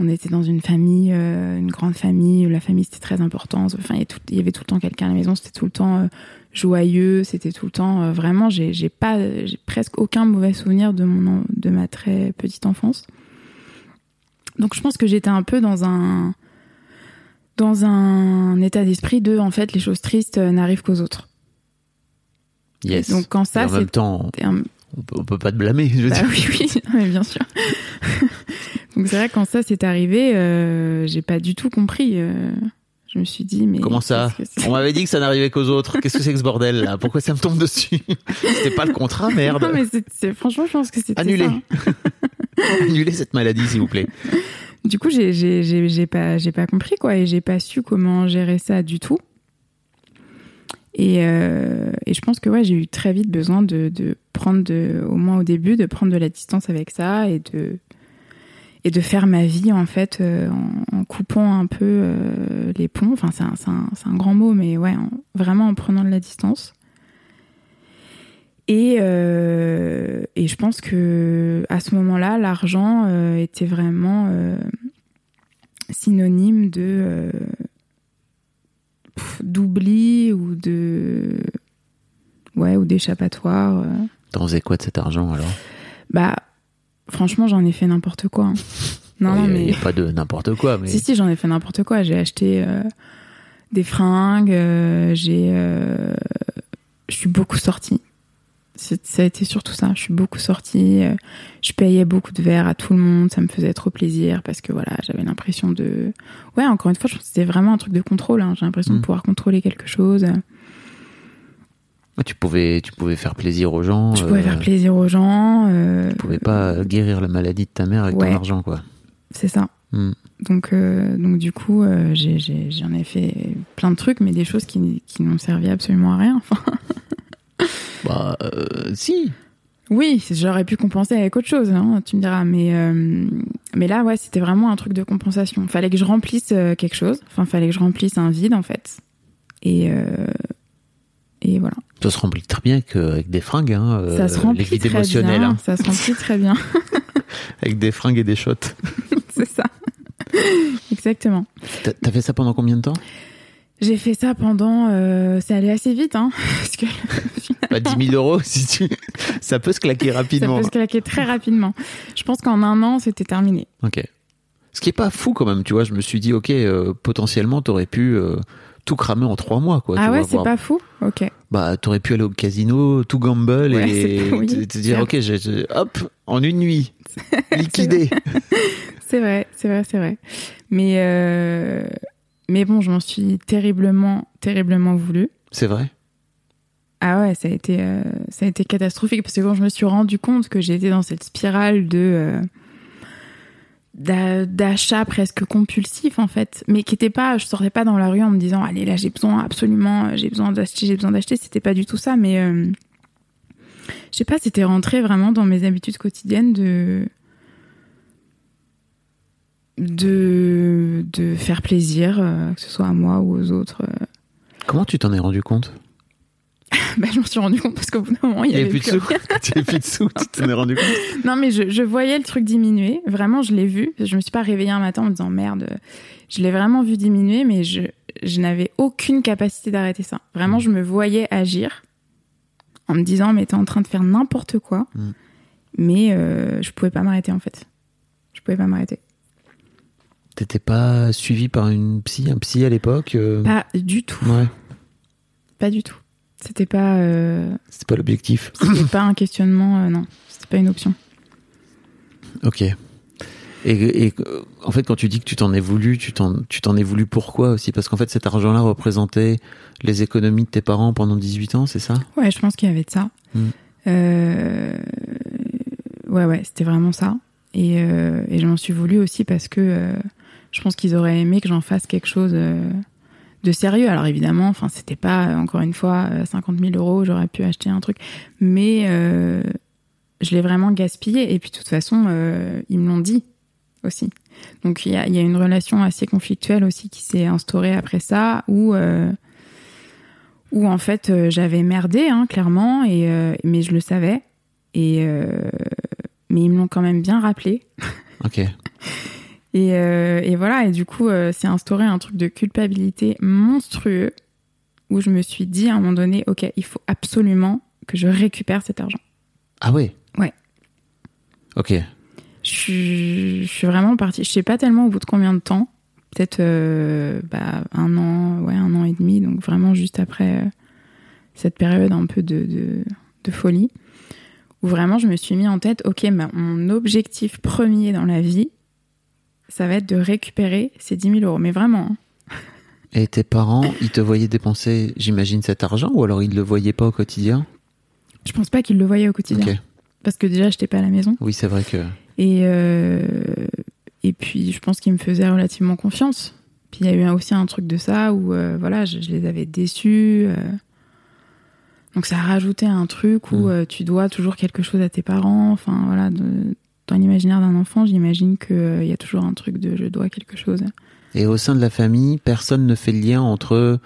on était dans une famille, euh, une grande famille. où La famille c'était très important. Enfin, il y, a tout- il y avait tout le temps quelqu'un à la maison. C'était tout le temps euh, joyeux. C'était tout le temps euh, vraiment. J'ai j'ai pas, j'ai presque aucun mauvais souvenir de mon de ma très petite enfance. Donc je pense que j'étais un peu dans un dans un état d'esprit de en fait les choses tristes n'arrivent qu'aux autres. Yes. Donc quand Et ça même c'est temps, on peut, on peut pas te blâmer. Je veux bah dire. oui, oui, non, mais bien sûr. *laughs* Donc c'est vrai quand ça s'est arrivé, euh, j'ai pas du tout compris. euh, je me suis dit mais Comment ça On m'avait dit que ça n'arrivait qu'aux autres. Qu'est-ce que c'est que ce bordel là? Pourquoi ça me tombe dessus? C'était pas le contrat, *laughs* merde. Non mais c'est- franchement je pense que c'était Annulé. ça. *laughs* Annulez cette maladie, s'il vous plaît. Du coup j'ai j'ai j'ai j'ai pas j'ai pas compris quoi et j'ai pas su comment gérer ça du tout. Et, euh, et je pense que ouais j'ai eu très vite besoin de, de prendre de au moins au début de prendre de la distance avec ça et de et de faire ma vie en fait euh, en, en coupant un peu euh, les ponts. Enfin c'est un, un, un grand mot mais ouais en- vraiment en prenant de la distance. Et, euh, et je pense que à ce moment-là, l'argent était vraiment synonyme de d'oubli ou de ouais ou d'échappatoire. T'en faisais quoi de cet argent alors? Bah franchement, j'en ai fait n'importe quoi. hein. Non, non, mais il y a pas de n'importe quoi, mais si si, j'en ai fait n'importe quoi. J'ai acheté euh, des fringues, euh, j'ai euh, je suis beaucoup sortie. Ça a été surtout ça. Je suis beaucoup sortie. Je payais beaucoup de verres à tout le monde. Ça me faisait trop plaisir parce que voilà, j'avais l'impression de. Ouais, encore une fois, je pense que c'était vraiment un truc de contrôle. hein. J'ai l'impression Mm. de pouvoir contrôler quelque chose. Ouais, tu pouvais, tu pouvais faire plaisir aux gens. Je pouvais euh, faire plaisir aux gens. euh, Tu pouvais pas guérir la maladie de ta mère avec Ouais. ton argent, quoi. C'est ça. Hmm. Donc, euh, donc du coup, euh, j'en ai, fait plein de trucs, mais des choses qui, qui n'ont servi absolument à rien. *laughs* Bah, euh, si. oui, j'aurais pu compenser avec autre chose, hein, tu me diras. Mais, euh, mais là, ouais, c'était vraiment un truc de compensation. Fallait que je remplisse euh, quelque chose. Enfin, fallait que je remplisse un vide, en fait. Et, euh, et voilà. Ça se remplit très bien qu'avec des fringues, hein, euh, ça se remplit les très bien. hein, Ça se remplit très bien. *laughs* avec des fringues et des shots. *laughs* C'est ça. Exactement. T'as fait ça pendant combien de temps? J'ai fait ça pendant. euh, c'est allé assez vite, hein, *laughs* parce que Bah, 10 000 euros, si tu... ça peut se claquer ça rapidement. peut se claquer très rapidement. Je pense qu'en un an, c'était terminé. Ok. Ce qui est pas fou quand même, tu vois. Je me suis dit, ok, euh, potentiellement, t'aurais pu euh, tout cramer en trois mois, quoi. ah tu ouais, c'est voir- pas fou Ok. Bah, t'aurais pu aller au casino, tout gamble Ouais, et oui, te, te dire, ok, hop, en une nuit, *laughs* liquidé. C'est vrai, c'est vrai, c'est vrai. Mais, euh, mais bon, je m'en suis terriblement, terriblement voulu. C'est vrai. Ah ouais, ça a été, euh, ça a été catastrophique parce que quand je me suis rendu compte que j'étais dans cette spirale de euh, d'achat presque compulsif en fait, mais qui était pas, je sortais pas dans la rue en me disant allez là j'ai besoin absolument, j'ai besoin d'acheter, j'ai besoin d'acheter, c'était pas du tout ça, mais euh, je sais pas, c'était rentré vraiment dans mes habitudes quotidiennes de de de faire plaisir, euh, que ce soit à moi ou aux autres. euh. Comment tu t'en es rendu compte? *laughs* bah, je m'en suis rendu compte parce qu'au bout d'un moment, il y avait plus de sous. il *laughs* plus de sous, tu t'en es rendu compte. Non, mais je, je voyais le truc diminuer. Vraiment, je l'ai vu. Je me suis pas réveillée un matin en me disant merde. Je l'ai vraiment vu diminuer, mais je, je n'avais aucune capacité d'arrêter ça. Vraiment, je me voyais agir en me disant mais t'es en train de faire n'importe quoi. Mm. Mais euh, je pouvais pas m'arrêter en fait. Je pouvais pas m'arrêter. T'étais pas suivi par une psy, un psy à l'époque euh, Pas du tout. Ouais, Pas du tout. C'était pas, euh, c'était pas l'objectif. c'était pas un questionnement. euh, non, c'était pas une option. Ok. Et, et, euh, en fait, quand tu dis que tu t'en es voulu, tu t'en, es voulu pourquoi aussi? Parce qu'en fait, cet argent-là représentait les économies de tes parents pendant 18 ans, c'est ça? Ouais, je pense qu'il y avait de ça. Mm. Euh, Ouais, ouais, c'était vraiment ça. Et, et je m'en suis voulu aussi parce que je pense qu'ils auraient aimé que j'en fasse quelque chose de sérieux. Alors évidemment, enfin, c'était pas euh, encore une fois euh, 50 000 euros, j'aurais pu acheter un truc, mais euh, je l'ai vraiment gaspillé. Et puis de toute façon, euh, ils me l'ont dit aussi. Donc il y a, y a une relation assez conflictuelle aussi qui s'est instaurée après ça, où euh, où en fait euh, j'avais merdé hein, clairement, et euh, mais je le savais. Et euh, mais ils me l'ont quand même bien rappelé. Ok. *laughs* Et, euh, et voilà, et du coup, euh, c'est instauré un truc de culpabilité monstrueux où je me suis dit à un moment donné, ok, il faut absolument que je récupère cet argent. Ah ouais? Ouais. Ok. Je suis, je suis vraiment partie. Je sais pas tellement au bout de combien de temps. Peut-être euh, bah, un an, ouais, un an et demi. Donc vraiment juste après cette période un peu de, de, de folie, où vraiment je me suis mis en tête, ok, bah, mon objectif premier dans la vie, ça va être de récupérer ces 10 000 euros. Mais vraiment. hein. Et tes parents, ils te voyaient dépenser, j'imagine, cet argent ou alors ils le voyaient pas au quotidien? Je pense pas qu'ils le voyaient au quotidien. Parce que déjà, j'étais pas à la maison. Oui, c'est vrai que. Et, euh, et puis, je pense qu'ils me faisaient relativement confiance. Puis, il y a eu aussi un truc de ça où, euh, voilà, je, je les avais déçus. euh. Donc, ça a rajouté un truc où Mm. tu dois toujours quelque chose à tes parents. Enfin, voilà, de- dans l'imaginaire d'un enfant, j'imagine qu'il y a toujours un truc de je dois quelque chose. Et au sein de la famille, personne ne fait le lien entre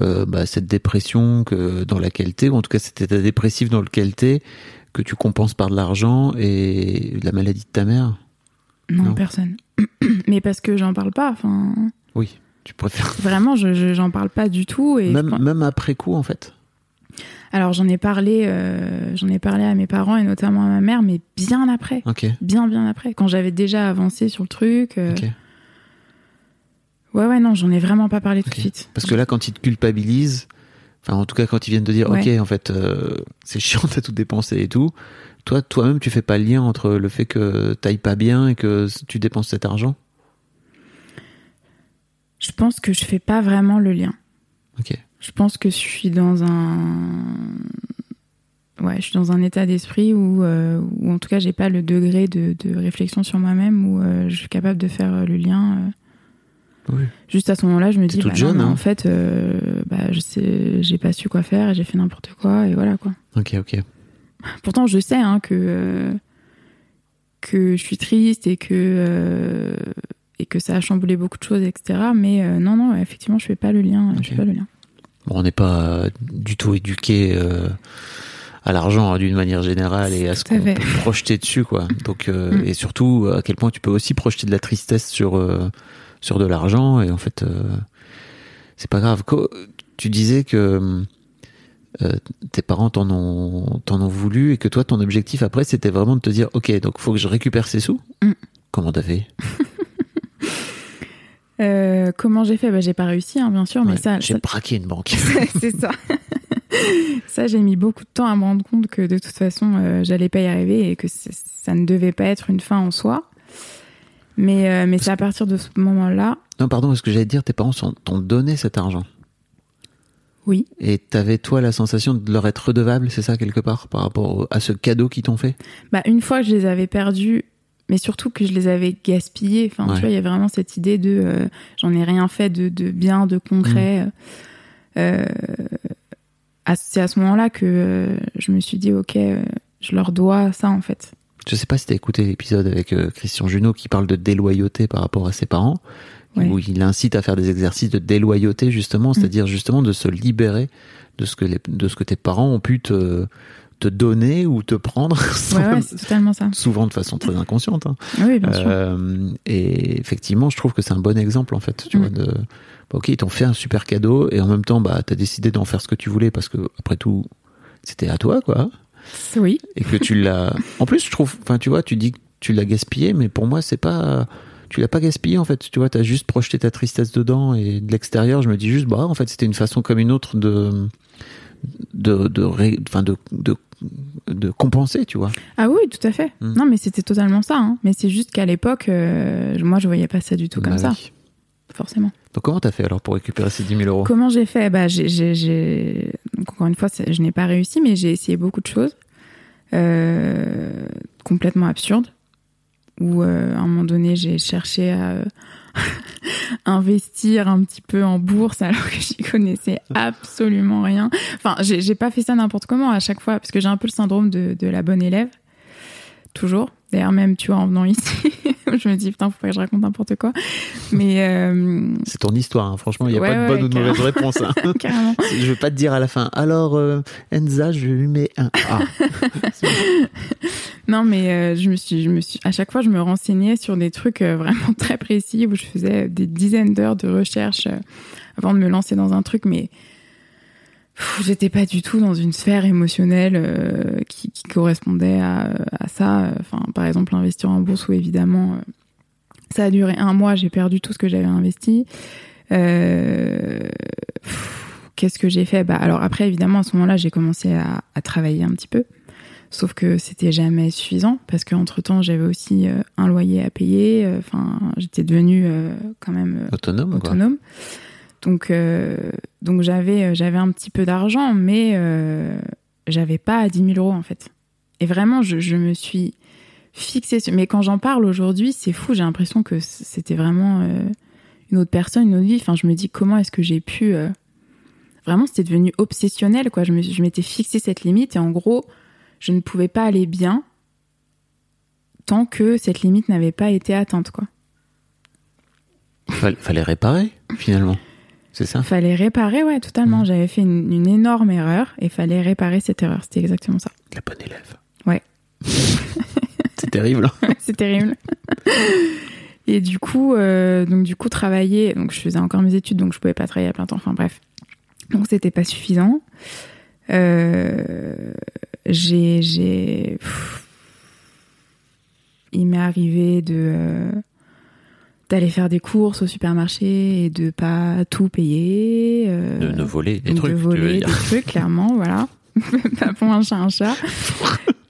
euh, bah, cette dépression que dans laquelle t'es, ou en tout cas cet état dépressif dans lequel t'es, que tu compenses par de l'argent et la maladie de ta mère? Non, Non. personne. *clears throat* Mais parce que j'en parle pas. Enfin, Oui, tu préfères. vraiment, je, je- j'en parle pas du tout. Et même après coup, en fait. Alors, j'en ai parlé, euh, j'en ai parlé à mes parents et notamment à ma mère, mais bien après. Bien bien après quand j'avais déjà avancé sur le truc euh, ouais ouais non j'en ai vraiment pas parlé tout de suite Parce que là, quand ils te culpabilisent, enfin, en tout cas, quand ils viennent te dire, Ouais. ok, en fait, euh, c'est chiant, *laughs* t'as tout dépensé et tout. Toi, toi-même, tu fais pas le lien entre le fait que t'ailles pas bien et que tu dépenses cet argent? je pense que je fais pas vraiment le lien Ok. Je pense que je suis dans un ouais je suis dans un état d'esprit où euh, où en tout cas j'ai pas le degré de, de réflexion sur moi-même où euh, je suis capable de faire euh, le lien. Oui. juste à ce moment-là je me dis bah, jeune, non, hein. en fait bah, je sais j'ai pas su quoi faire et j'ai fait n'importe quoi et voilà quoi Ok, ok. Pourtant, je sais hein, que que je suis triste et que et que ça a chamboulé beaucoup de choses, etc. Mais non, non, effectivement, je fais pas le lien. Ok. Je fais pas le lien. Bon, on n'est pas euh, du tout éduqué euh, à l'argent hein, d'une manière générale et à ce qu'on peut projeter dessus, quoi. Donc, euh, Mm. et surtout à quel point tu peux aussi projeter de la tristesse sur euh, sur de l'argent et en fait, euh, c'est pas grave. Tu disais que euh, tes parents t'en ont t'en ont voulu et que toi, ton objectif après, c'était vraiment de te dire, ok, donc faut que je récupère ces sous. Mm. Comment t'as fait? *laughs* Euh, comment j'ai fait? Bah, J'ai pas réussi, hein, bien sûr, mais ça, J'ai ça- braqué une banque. *laughs* c'est ça. *laughs* ça, j'ai mis beaucoup de temps à me rendre compte que de toute façon, euh, j'allais pas y arriver et que ça ne devait pas être une fin en soi. Mais, euh, mais c'est à partir de ce moment-là, non, pardon, ce que j'allais te dire, tes parents t'ont donné cet argent? oui. Et t'avais toi la sensation de leur être redevable, c'est ça quelque part, par rapport à ce cadeau qu'ils t'ont fait? Bah, une fois que je les avais perdus, mais surtout que je les avais gaspillés, enfin, Ouais. tu vois, il y a vraiment cette idée de euh, j'en ai rien fait de, de bien, de concret. Euh, à- c'est à ce moment-là que euh, je me suis dit, ok, euh, je leur dois ça, en fait. Je sais pas si t'as écouté l'épisode avec euh, Christian Junot qui parle de déloyauté par rapport à ses parents. Ouais. où il incite à faire des exercices de déloyauté justement, c'est-à-dire justement de se libérer de ce que les, de ce que tes parents ont pu te te donner ou te prendre, *laughs* Ouais, ouais, c'est totalement ça. souvent de façon très inconsciente. hein. Ah Oui, bien sûr. Euh, et effectivement, je trouve que c'est un bon exemple en fait. Tu Mm. vois, de, bah, ok, ils t'ont fait un super cadeau et en même temps, bah, t'as décidé d'en faire ce que tu voulais parce que après tout, c'était à toi, quoi. Oui. Et que tu l'as. En plus, je trouve, enfin, tu vois, tu dis que tu l'as gaspillé, mais pour moi, c'est pas. Tu l'as pas gaspillé en fait. Tu vois, t'as juste projeté ta tristesse dedans et de l'extérieur, je me dis juste, bah, en fait, c'était une façon comme une autre de de de ré- enfin de, de de compenser, tu vois. Ah oui, tout à fait. Mm. Non, mais c'était totalement ça. hein. Mais c'est juste qu'à l'époque, euh, moi, je voyais pas ça du tout comme Bah ça, oui. forcément. Donc comment t'as fait alors pour récupérer ces 10 000 euros? Comment j'ai fait? Bah, Donc, encore une fois, je n'ai pas réussi, mais j'ai essayé beaucoup de choses euh, complètement absurdes. Où, euh, à un moment donné, j'ai cherché à *laughs* investir un petit peu en bourse alors que j'y connaissais absolument rien. Enfin, j'ai, pas fait ça n'importe comment à chaque fois, parce que j'ai un peu le syndrome de, de la bonne élève. Toujours. D'ailleurs, même, tu vois, en venant ici, *laughs* je me dis, putain, faut pas que je raconte n'importe quoi. Mais, euh, C'est ton histoire, hein. franchement, il n'y a Ouais, pas de ouais, bonne ou de mauvaise réponse. hein. *laughs* carrément. *laughs* je vais pas te dire à la fin. Alors, euh, Enza, je lui mets un A. Non, mais euh, je me suis, je me suis, à chaque fois, je me renseignais sur des trucs vraiment très précis où je faisais des dizaines d'heures de recherche avant de me lancer dans un truc, mais j'étais pas du tout dans une sphère émotionnelle euh, qui, qui correspondait à, à ça. Enfin, par exemple, investir en bourse, où évidemment, euh, ça a duré un mois, j'ai perdu tout ce que j'avais investi. Euh, Qu'est-ce que j'ai fait? Bah alors après, évidemment, à ce moment-là, j'ai commencé à, à travailler un petit peu. Sauf que c'était jamais suffisant parce qu'entre temps j'avais aussi euh, un loyer à payer. Enfin, j'étais devenue euh, quand même Autonome, quoi. Donc, euh, donc j'avais euh, j'avais un petit peu d'argent, mais euh, j'avais pas 10 000 euros en fait. Et vraiment, je, je me suis fixée. Mais quand j'en parle aujourd'hui, c'est fou. J'ai l'impression que c'était vraiment une autre personne, une autre vie. Enfin, je me dis comment est-ce que j'ai pu. Vraiment, c'était devenu obsessionnel, quoi. Je m'étais fixé cette limite et en gros, je ne pouvais pas aller bien tant que cette limite n'avait pas été atteinte, quoi. Fallait réparer, finalement. C'est ça Fallait réparer, ouais, totalement. Mhm. J'avais fait une, une énorme erreur et fallait réparer cette erreur. C'était exactement ça. La bonne élève. Ouais. *laughs* C'est terrible. hein. *laughs* C'est terrible. et du coup, euh, donc du coup, travailler. Donc, je faisais encore mes études, donc je pouvais pas travailler à plein temps. Enfin, bref. Donc, c'était pas suffisant. Euh, j'ai, j'ai. Il m'est arrivé de euh, d'aller faire des courses au supermarché et de pas tout payer. euh, De, de voler des trucs, de tu veux voler dire. des trucs, clairement, voilà. *laughs* pas pour un chat, un chat. *laughs*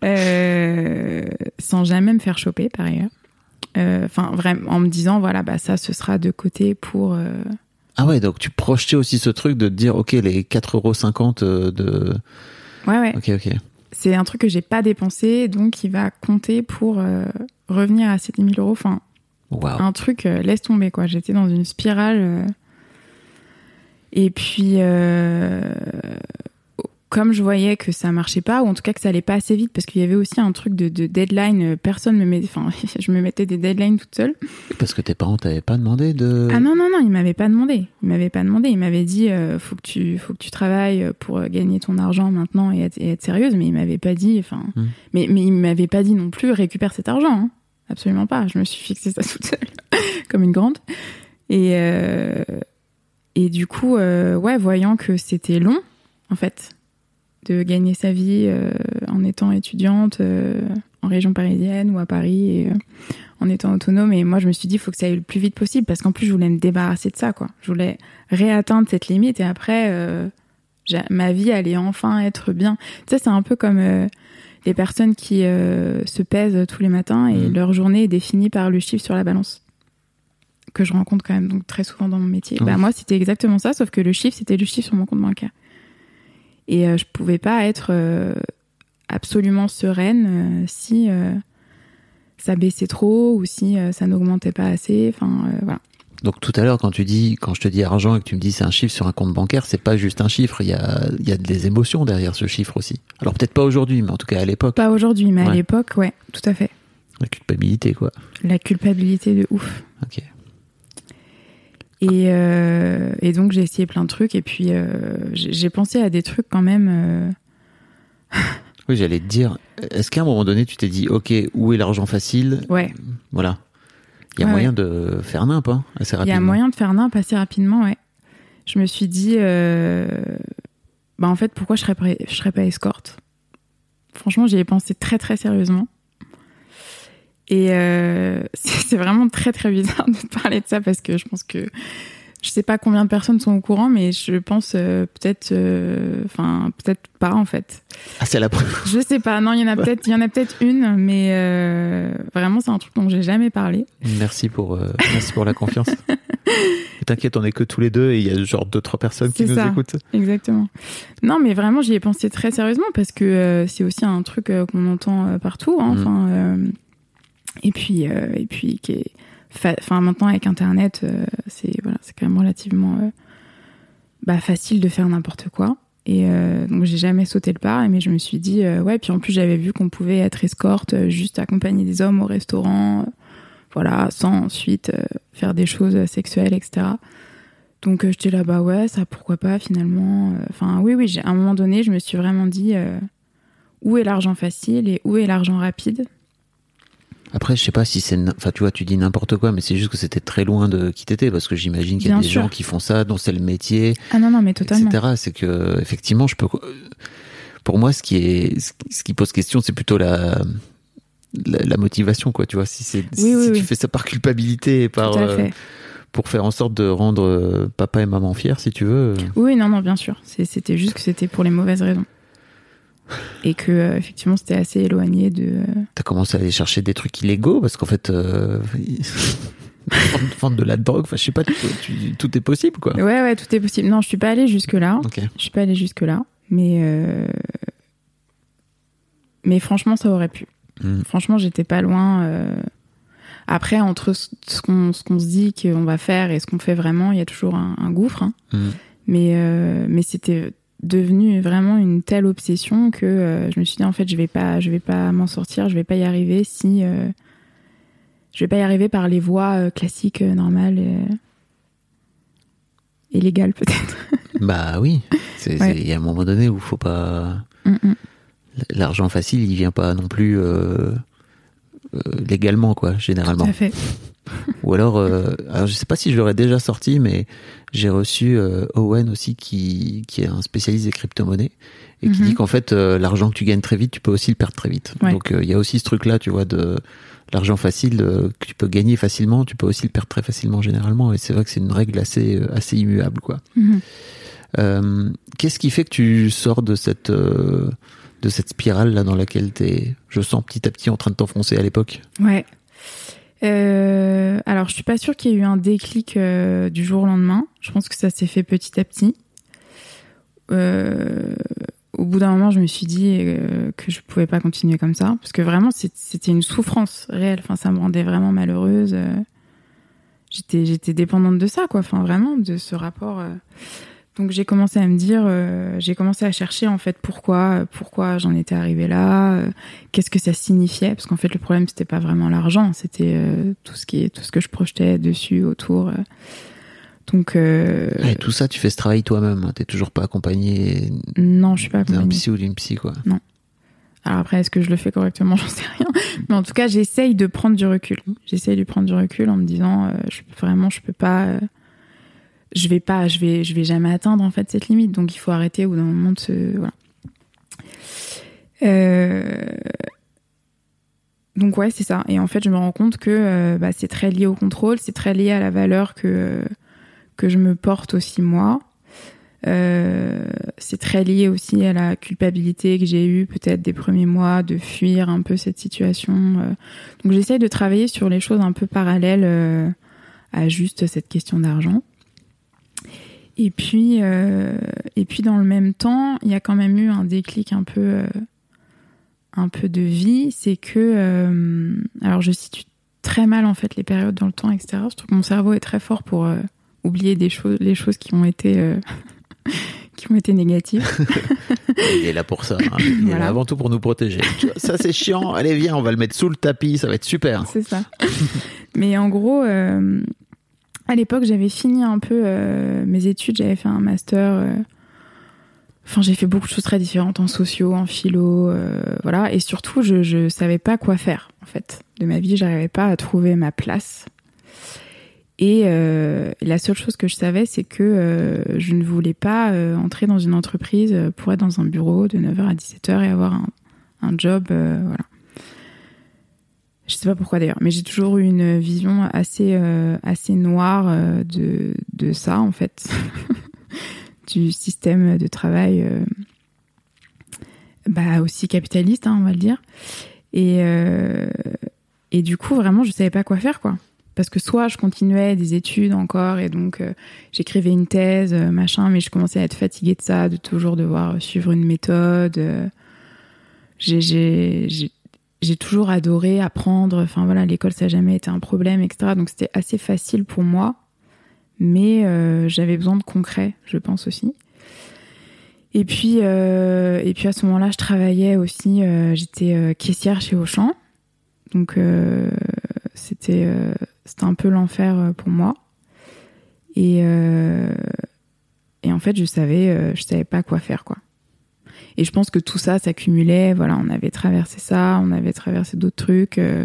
Euh, sans jamais me faire choper, par ailleurs. Euh, Enfin, vraiment, en me disant, voilà, bah ça, ce sera de côté pour. euh, Ah ouais, donc tu projetais aussi ce truc de te dire, ok, les 4,50€ euh, de... Ouais, ouais. Ok, ok. C'est un truc que j'ai pas dépensé, donc qui va compter pour euh, revenir à ces 10 000 euros. Enfin, Un truc, euh, laisse tomber, quoi. J'étais dans une spirale. euh, Et puis, euh, comme je voyais que ça marchait pas, ou en tout cas que ça allait pas assez vite, parce qu'il y avait aussi un truc de, de deadline, personne me met, enfin, *laughs* je me mettais des deadlines toute seule. Parce que tes parents t'avaient pas demandé de... Ah non, non, non, il m'avait pas demandé. Il m'avait pas demandé. Il m'avait dit, faut que tu, faut que tu travailles pour gagner ton argent maintenant et être, et être sérieuse, mais il m'avait pas dit, enfin, Hmm. mais, mais il m'avait pas dit non plus, récupère cet argent. hein. Absolument pas. Je me suis fixé ça *laughs* toute seule, comme une grande. Et, euh, et du coup, euh, ouais, voyant que c'était long, en fait, de gagner sa vie euh, en étant étudiante en région parisienne ou à Paris et en étant autonome. Et moi, je me suis dit, il faut que ça aille le plus vite possible parce qu'en plus, je voulais me débarrasser de ça, quoi. Je voulais réatteindre cette limite et après, ma vie allait enfin être bien. Tu sais, c'est un peu comme les personnes qui euh, se pèsent tous les matins et Mhm. leur journée est définie par le chiffre sur la balance que je rencontre quand même donc très souvent dans mon métier. Bah moi c'était exactement ça, sauf que le chiffre c'était le chiffre sur mon compte bancaire. Et euh, je pouvais pas être euh, absolument sereine euh, si ça baissait trop ou si ça n'augmentait pas assez. Enfin voilà. Donc tout à l'heure, quand tu dis, quand je te dis argent et que tu me dis c'est un chiffre sur un compte bancaire, c'est pas juste un chiffre, il y a, il y a des émotions derrière ce chiffre aussi. Alors peut-être pas aujourd'hui, mais en tout cas à l'époque, Pas aujourd'hui, mais à l'époque, ouais, tout à fait. la culpabilité, quoi. La culpabilité de ouf. Ok. Et, euh, et donc j'ai essayé plein de trucs et puis euh, j'ai j'ai pensé à des trucs quand même. euh, *laughs* Oui, j'allais te dire, est-ce qu'à un moment donné, tu t'es dit, ok, où est l'argent facile? Ouais, Voilà. Il y a Ouais, moyen de faire nimp, hein, assez il y rapidement. a moyen de faire nimp assez rapidement, ouais. Je me suis dit, euh, bah en fait, pourquoi je serais, pas- je serais pas escorte? Franchement, j'y ai pensé très très sérieusement. Et euh, c'est *laughs* c'est vraiment très très bizarre de te parler de ça parce que je pense que je sais pas combien de personnes sont au courant, mais je pense euh, peut-être, euh, enfin peut-être pas en fait. Ah, c'est la première. Je sais pas. Non, il y en a peut-être, il y en a peut-être une, mais euh, vraiment c'est un truc dont j'ai jamais parlé. Merci pour, euh, merci pour la confiance. *laughs* T'inquiète, on est que tous les deux et il y a genre deux, trois personnes qui nous ça. écoutent. Exactement. Non, mais vraiment, j'y ai pensé très sérieusement parce que euh, c'est aussi un truc euh, qu'on entend euh, partout. hein. Mhm. Enfin, euh, et puis, euh, et puis, qui est, enfin, maintenant avec Internet, euh, c'est voilà, quand même relativement euh, bah, facile de faire n'importe quoi. Et euh, donc, j'ai jamais sauté le pas. Mais je me suis dit, ouais. Puis en plus, j'avais vu qu'on pouvait être escorte, juste accompagner des hommes au restaurant, voilà, sans ensuite faire des choses sexuelles, etc. Donc j'étais là, bah ouais, ça pourquoi pas finalement. Enfin oui, oui, à un moment donné, je me suis vraiment dit où est l'argent facile et où est l'argent rapide? Après, je sais pas si c'est, enfin, tu vois, tu dis n'importe quoi, mais c'est juste que c'était très loin de qui t'étais, parce que j'imagine qu'il y a Bien des sûr. gens qui font ça, dont c'est le métier, Ah non, non, mais totalement. etc. C'est que, effectivement, je peux, pour moi, ce qui est, ce qui- pose question, c'est plutôt la, la, la motivation, quoi, tu vois, si c'est, si, oui, si oui. tu fais ça par culpabilité et par, Tout à euh, pour faire en sorte de rendre euh, papa et maman fiers, si tu veux. euh, Oui, non, non, bien sûr. C'était juste que c'était pour les mauvaises raisons. Et que euh, effectivement, c'était assez éloigné de. euh, T'as commencé à aller chercher des trucs illégaux parce qu'en fait, euh, *laughs* vendre- de la drogue, enfin, je sais pas, tu- tu- tout est possible, quoi. Ouais, ouais, tout est possible. Non, je suis pas allée jusque là. Ok. Je suis pas allée jusque là, mais mais franchement, ça aurait pu. Mm. Franchement, j'étais pas loin. Après, entre ce qu'on ce qu'on se dit qu'on va faire et ce qu'on fait vraiment, il y a toujours un, un gouffre. hein. Mm. Mais mais c'était devenu vraiment une telle obsession que euh, je me suis dit en fait, je vais pas je vais pas m'en sortir, je vais pas y arriver si euh, je vais pas y arriver par les voies euh, classiques, normales et, légales peut-être. *laughs* Bah oui, Ouais. il y a un moment donné où faut pas. Mm, mm. L'argent facile, il vient pas non plus légalement, quoi, généralement. Tout à fait. *laughs* Ou alors, euh, alors, je sais pas si je l'aurais déjà sorti, mais j'ai reçu euh, Owen aussi, qui, qui est un spécialiste des crypto-monnaies, et qui Mhm. dit qu'en fait, euh, l'argent que tu gagnes très vite, tu peux aussi le perdre très vite. Ouais. Donc, euh, il y a aussi ce truc-là, tu vois, de l'argent facile que tu peux gagner facilement, tu peux aussi le perdre très facilement généralement, et c'est vrai que c'est une règle assez, assez immuable, quoi. Mhm. Qu'est-ce qui fait que tu sors de cette de cette spirale là dans laquelle t'es, je sens petit à petit en train de t'enfoncer à l'époque? Ouais. Euh, alors, je suis pas sûre qu'il y ait eu un déclic euh, du jour au lendemain. Je pense que ça s'est fait petit à petit. Euh, au bout d'un moment, je me suis dit que je pouvais pas continuer comme ça, parce que vraiment, c'était une souffrance réelle. Enfin, ça me rendait vraiment malheureuse. J'étais, j'étais dépendante de ça, quoi. Enfin, vraiment, de ce rapport. Euh. Donc, j'ai commencé à me dire, euh, j'ai commencé à chercher en fait pourquoi, pourquoi j'en étais arrivée là. euh, qu'est-ce que ça signifiait parce qu'en fait le problème c'était pas vraiment l'argent c'était euh, tout ce qui tout ce que je projetais dessus autour euh. donc euh, Et tout ça, tu fais ce travail toi-même. hein. T'es toujours pas accompagné non je suis pas d'un accompagnée psy ou d'une psy, quoi. alors après est-ce que je le fais correctement? *laughs* J'en sais rien mais en tout cas j'essaye de prendre du recul j'essaye de prendre du recul en me disant euh, je, vraiment je peux pas euh, je vais pas je vais je vais jamais atteindre en fait cette limite donc il faut arrêter au bout d'un moment de se voilà Euh, donc ouais c'est ça et en fait je me rends compte que euh, bah, c'est très lié au contrôle c'est très lié à la valeur que que je me porte aussi moi Euh, c'est très lié aussi à la culpabilité que j'ai eue peut-être des premiers mois de fuir un peu cette situation. euh. Donc j'essaye de travailler sur les choses un peu parallèles euh, à juste cette question d'argent. Et puis, euh, et puis dans le même temps, il y a quand même eu un déclic un peu, euh, un peu de vie. C'est que, euh, alors je situe très mal en fait les périodes dans le temps, etc. Je trouve que mon cerveau est très fort pour oublier des choses, les choses qui ont été, *laughs* qui ont été négatives. *laughs* Il est là pour ça. hein. Il est là avant tout pour nous protéger. *laughs* Ça, c'est chiant. Allez, viens, on va le mettre sous le tapis. Ça va être super. C'est ça. Mais en gros, à l'époque, j'avais fini un peu euh, mes études, j'avais fait un master. euh, Enfin, j'ai fait beaucoup de choses très différentes en sociaux, en philo, euh, voilà. Et surtout, je, savais pas quoi faire, en fait, de ma vie. J'arrivais pas à trouver ma place. Et la seule chose que je savais, c'est que je ne voulais pas entrer dans une entreprise pour être dans un bureau de 9h à 17h et avoir un, un job, voilà. Je sais pas pourquoi d'ailleurs, mais j'ai toujours eu une vision assez, euh, assez noire euh, de, de ça, en fait, *laughs* du système de travail, euh, bah aussi capitaliste, hein, on va le dire. Et, et du coup, vraiment, je savais pas quoi faire, quoi. Parce que soit je continuais des études encore et donc j'écrivais une thèse, machin, mais je commençais à être fatiguée de ça, de toujours devoir suivre une méthode. j'ai j'ai- toujours adoré apprendre. Enfin voilà, l'école ça n'a jamais été un problème, etc. Donc c'était assez facile pour moi, mais euh, j'avais besoin de concret, je pense aussi. Et puis euh, et puis à ce moment-là, je travaillais aussi. euh, J'étais caissière chez Auchan, donc c'était c'était un peu l'enfer pour moi. Et et en fait, je savais je savais pas quoi faire quoi. Et je pense que tout ça s'accumulait. Voilà, on avait traversé ça, on avait traversé d'autres trucs. euh,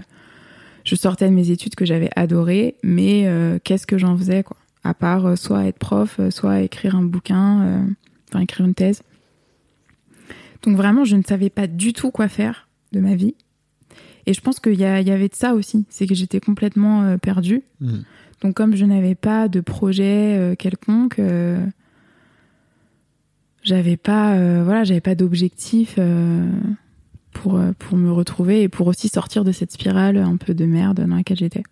je sortais de mes études que j'avais adorées, mais euh, qu'est-ce que j'en faisais, quoi? À part euh, soit être prof, soit écrire un bouquin, enfin écrire une thèse. Donc vraiment, je ne savais pas du tout quoi faire de ma vie. Et je pense qu'il y, avait de ça aussi, c'est que j'étais complètement perdue. Mhm. Donc comme je n'avais pas de projet quelconque, j'avais pas, euh, voilà, j'avais pas d'objectif euh, pour euh, pour me retrouver et pour aussi sortir de cette spirale un peu de merde dans laquelle j'étais.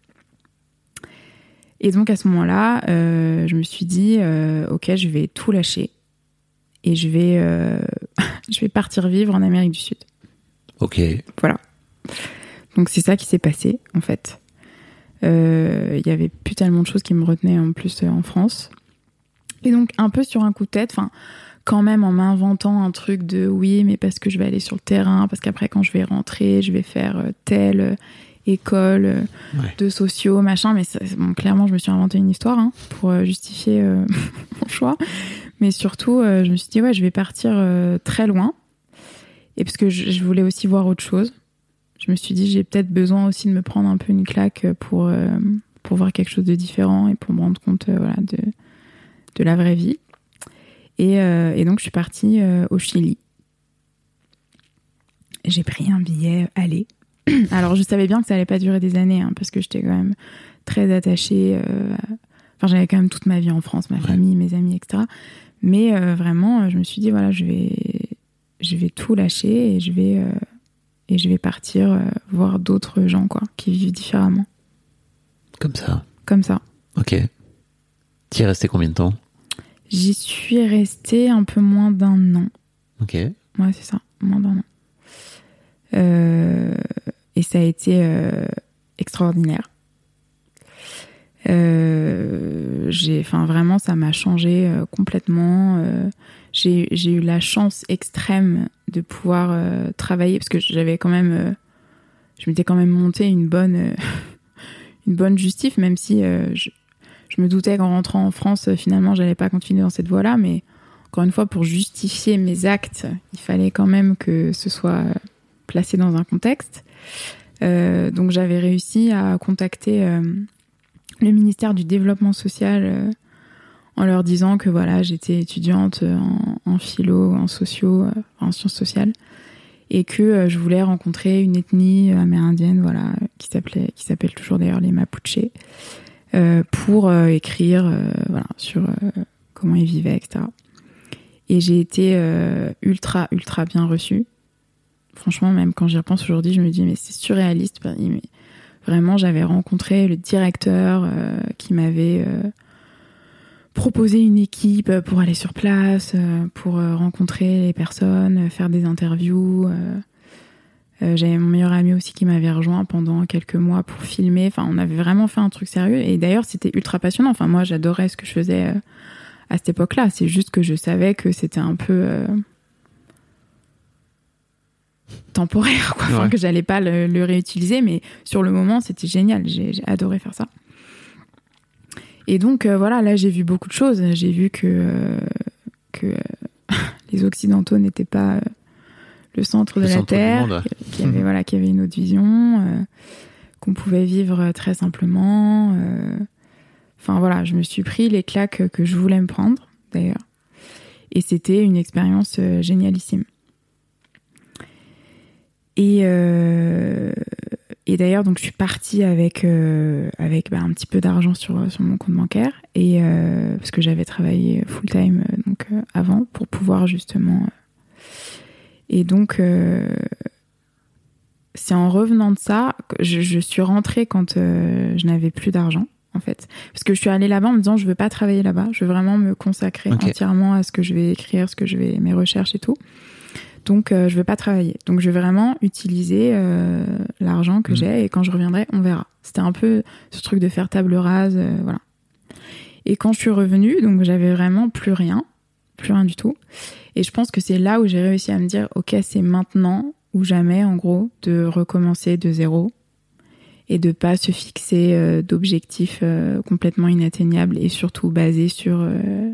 Et donc à ce moment-là, euh, je me suis dit, ok, je vais tout lâcher et je vais *laughs* je vais partir vivre en Amérique du Sud. Ok. Voilà. Donc c'est ça qui s'est passé en fait. Il y avait plus tellement de choses qui me retenaient en plus en France. Et donc un peu sur un coup de tête, enfin quand même en m'inventant un truc de oui mais parce que je vais aller sur le terrain, parce qu'après quand je vais rentrer, je vais faire euh, telle euh, école euh, Ouais. de sociaux, machin. Mais ça- bon, clairement je me suis inventé une histoire hein, pour justifier euh, *laughs* mon choix. Mais surtout euh, je me suis dit ouais je vais partir euh, très loin. Et parce que je, je voulais aussi voir autre chose. Je me suis dit, j'ai peut-être besoin aussi de me prendre un peu une claque pour, pour voir quelque chose de différent et pour me rendre compte voilà, de, de la vraie vie. Et, euh, et donc, je suis partie euh, au Chili. J'ai pris un billet aller. *clears throat* Alors, je savais bien que ça allait pas durer des années, hein, parce que j'étais quand même très attachée. euh, Enfin, j'avais quand même toute ma vie en France, ma famille, mes amis, etc. Mais euh, vraiment, je me suis dit, voilà, je vais, je vais tout lâcher et je vais, euh, et je vais partir euh, voir d'autres gens, quoi, qui vivent différemment. Comme ça. Comme ça. Ok. Tu es resté combien de temps? J'y suis restée un peu moins d'un an. Ok. Ouais, c'est ça, moins d'un an. Euh, et ça a été euh, extraordinaire. Euh, j'ai, enfin vraiment, ça m'a changé complètement. J'ai, eu la chance extrême de pouvoir travailler parce que j'avais quand même, je m'étais quand même monté une bonne, *laughs* une bonne justif, même si je, je me doutais qu'en rentrant en France, euh, finalement, j'allais pas continuer dans cette voie-là, mais encore une fois, pour justifier mes actes, il fallait quand même que ce soit euh, placé dans un contexte. Euh, donc j'avais réussi à contacter le ministère du développement social en leur disant que voilà j'étais étudiante en, philo, en sociaux, en sciences sociales et que je voulais rencontrer une ethnie amérindienne voilà qui s'appelait qui s'appelle toujours d'ailleurs les Mapuche euh, pour euh, écrire euh, voilà sur euh, comment ils vivaient etc. Et j'ai été euh, ultra ultra bien reçue franchement, même quand j'y repense aujourd'hui, je me dis, mais c'est surréaliste. Mais vraiment, j'avais rencontré le directeur euh, qui m'avait euh, proposé une équipe pour aller sur place, euh, pour euh, rencontrer les personnes, euh, faire des interviews. Euh. J'avais mon meilleur ami aussi qui m'avait rejoint pendant quelques mois pour filmer. Enfin, on avait vraiment fait un truc sérieux. Et d'ailleurs, c'était ultra passionnant. Enfin, moi, j'adorais ce que je faisais euh, à cette époque-là. C'est juste que je savais que c'était un peu... euh, temporaire, quoi. Enfin, Ouais. que j'allais pas le, le réutiliser, mais sur le moment, c'était génial. J'ai adoré faire ça. Et donc voilà, là j'ai vu beaucoup de choses. J'ai vu que que *laughs* les occidentaux n'étaient pas le centre de Le la centre terre, y avait voilà, qu'il y avait une autre vision, euh, qu'on pouvait vivre très simplement. euh. Enfin voilà, je me suis pris les claques que je voulais me prendre d'ailleurs, et c'était une expérience euh, génialissime. Et euh, et d'ailleurs, donc je suis partie avec euh, avec bah, un petit peu d'argent sur sur mon compte bancaire et euh, parce que j'avais travaillé full time euh, donc euh, avant pour pouvoir justement euh, et donc euh, c'est en revenant de ça que je, je suis rentrée quand euh, je n'avais plus d'argent en fait. Parce que je suis allée là-bas en me disant je veux pas travailler là-bas. Je veux vraiment me consacrer entièrement à ce que je vais écrire ce que je vais mes recherches et tout. Donc euh, je veux pas travailler. Donc je vais vraiment utiliser euh, l'argent que Mhm. j'ai et quand je reviendrai on verra. C'était un peu ce truc de faire table rase voilà. Et quand je suis revenue donc j'avais vraiment plus rien plus rien du tout. Et je pense que c'est là où j'ai réussi à me dire ok c'est maintenant ou jamais en gros de recommencer de zéro et de pas se fixer euh, d'objectifs euh, complètement inatteignables et surtout basés sur euh,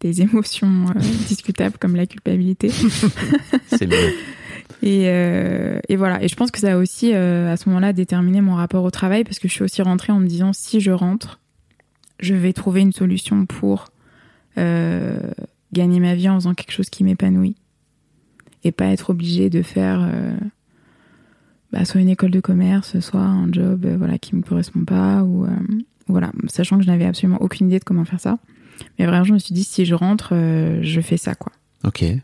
des *laughs* émotions discutables comme la culpabilité. *laughs* C'est et, et voilà. Et je pense que ça a aussi, à ce moment-là, déterminé mon rapport au travail parce que je suis aussi rentrée en me disant si je rentre, je vais trouver une solution pour euh, gagner ma vie en faisant quelque chose qui m'épanouit et pas être obligée de faire euh, bah, soit une école de commerce, soit un job euh, voilà qui me correspond pas ou euh, voilà, sachant que je n'avais absolument aucune idée de comment faire ça. Mais vraiment, je me suis dit si je rentre, je fais ça quoi. Ok. Et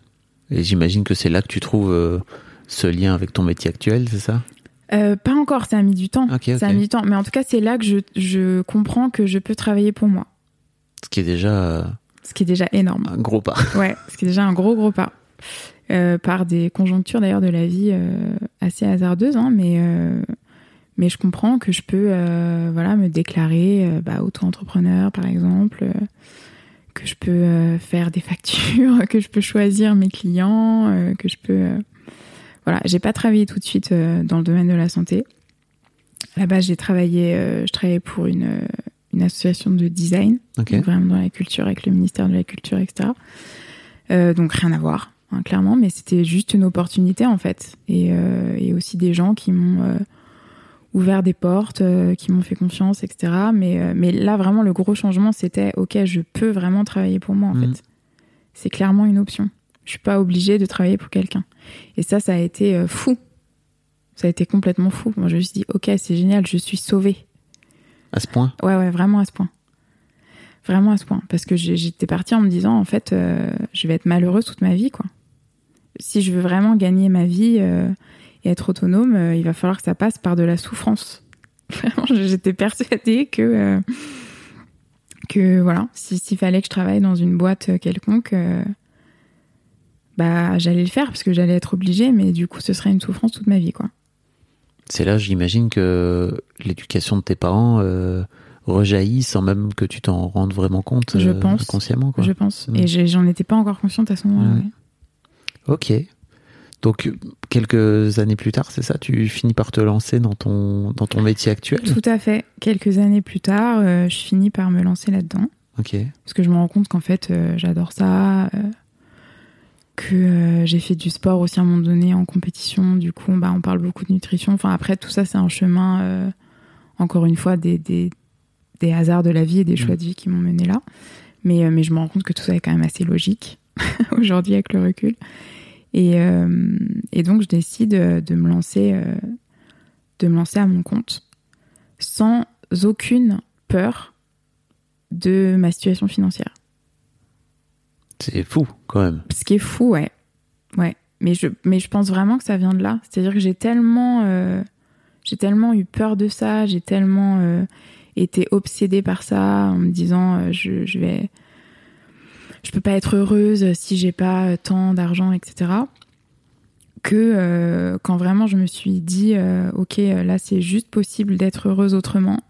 j'imagine que c'est là que tu trouves ce lien avec ton métier actuel, c'est ça? Pas encore, ça a mis du temps. Ça a mis du temps. Mais en tout cas, c'est là que je, je comprends que je peux travailler pour moi. Ce qui est déjà Ce qui est déjà énorme. un gros pas. *laughs* Ouais, ce qui est déjà un gros, gros pas. Euh, par des conjonctures d'ailleurs de la vie euh, assez hasardeuses, hein, mais, euh, mais je comprends que je peux voilà, me déclarer bah, auto-entrepreneur par exemple, que je peux faire des *laughs* factures, que je peux choisir mes clients, que je peux. Voilà, j'ai pas travaillé tout de suite dans le domaine de la santé. Base, j'ai travaillé, je travaillais pour une, une association de design vraiment dans la culture avec le ministère de la culture, etc. Euh, donc rien à voir, hein, clairement, mais c'était juste une opportunité en fait, et, euh, et aussi des gens qui m'ont euh, ouvert des portes, qui m'ont fait confiance, etc. Mais mais là vraiment le gros changement c'était ok, je peux vraiment travailler pour moi en Mhm. fait. C'est clairement une option. Je suis pas obligée de travailler pour quelqu'un. Et ça, ça a été fou. Ça a été complètement fou. Moi, je me suis dit, ok, c'est génial, je suis sauvée. À ce point Ouais, ouais, vraiment à ce point. Vraiment à ce point. Parce que j'étais partie en me disant, en fait, euh, je vais être malheureuse toute ma vie, quoi. Si je veux vraiment gagner ma vie euh, et être autonome, euh, il va falloir que ça passe par de la souffrance. *laughs* Vraiment, j'étais persuadée que, que voilà, si- s'il fallait que je travaille dans une boîte quelconque, bah, j'allais le faire parce que j'allais être obligée, mais du coup, ce serait une souffrance toute ma vie, quoi. C'est là, j'imagine, que l'éducation de tes parents euh, rejaillit sans même que tu t'en rendes vraiment compte Je euh, pense. inconsciemment. Quoi. Je pense. Mm. Et j'en étais pas encore consciente à ce moment-là. Ouais. ouais. Ok. Donc, quelques années plus tard, c'est ça Tu finis par te lancer dans ton, dans ton métier actuel? Tout à fait. Quelques années plus tard, euh, je finis par me lancer là-dedans. Ok. Parce que je me rends compte qu'en fait, j'adore ça. Que euh, j'ai fait du sport aussi à un moment donné en compétition. Du coup, bah, on parle beaucoup de nutrition. Enfin, après, tout ça, c'est un chemin, euh, encore une fois, des, des, des hasards de la vie et des choix de vie qui m'ont mené là. Mais, euh, mais je me rends compte que tout ça est quand même assez logique *laughs* aujourd'hui avec le recul. Et, et donc, je décide de me lancer, de me lancer à mon compte sans aucune peur de ma situation financière. C'est fou, quand même. Ce qui est fou, ouais. Ouais. Mais je, mais je pense vraiment que ça vient de là. C'est-à-dire que j'ai tellement, euh, tellement eu peur de ça, j'ai tellement euh, été obsédée par ça en me disant euh, je, je vais, je peux pas être heureuse si j'ai pas tant d'argent, etc. Que quand vraiment je me suis dit ok là c'est juste possible d'être heureuse autrement.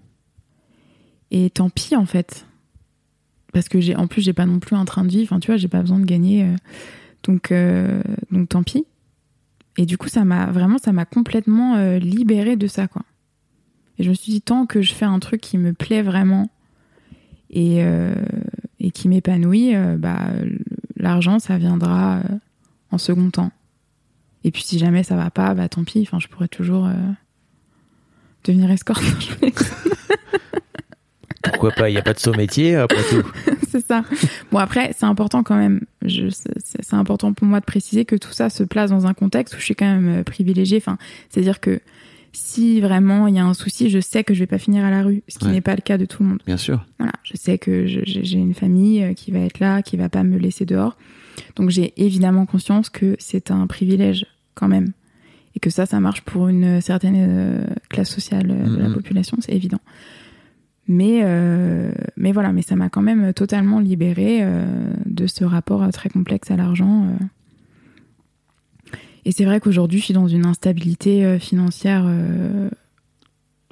Et tant pis en fait parce que j'ai en plus j'ai pas non plus un train de vie. Enfin tu vois j'ai pas besoin de gagner euh, donc euh, donc tant pis. Et du coup ça m'a vraiment ça m'a complètement euh, libérée de ça quoi. Et je me suis dit tant que je fais un truc qui me plaît vraiment et, euh, et qui m'épanouit, euh, bah, l'argent, ça viendra euh, en second temps. Et puis si jamais ça va pas, bah tant pis, enfin, je pourrais toujours devenir escorte. *laughs* Pourquoi pas? Il n'y a pas de saut métier après tout. *laughs* c'est ça. Bon après, c'est important quand même. C'est, important pour moi de préciser que tout ça se place dans un contexte où je suis quand même euh, privilégiée. Enfin, c'est-à-dire que si vraiment il y a un souci, je sais que je vais pas finir à la rue, ce qui Ouais. n'est pas le cas de tout le monde. Bien sûr. Voilà, je sais que j'ai une famille euh, qui va être là, qui va pas me laisser dehors. Donc j'ai évidemment conscience que c'est un privilège quand même. Et que ça, ça marche pour une certaine euh, classe sociale de la Mhm. population, c'est évident. Mais, euh, mais voilà, mais ça m'a quand même totalement libérée euh, de ce rapport euh, très complexe à l'argent. Et c'est vrai qu'aujourd'hui, je suis dans une instabilité financière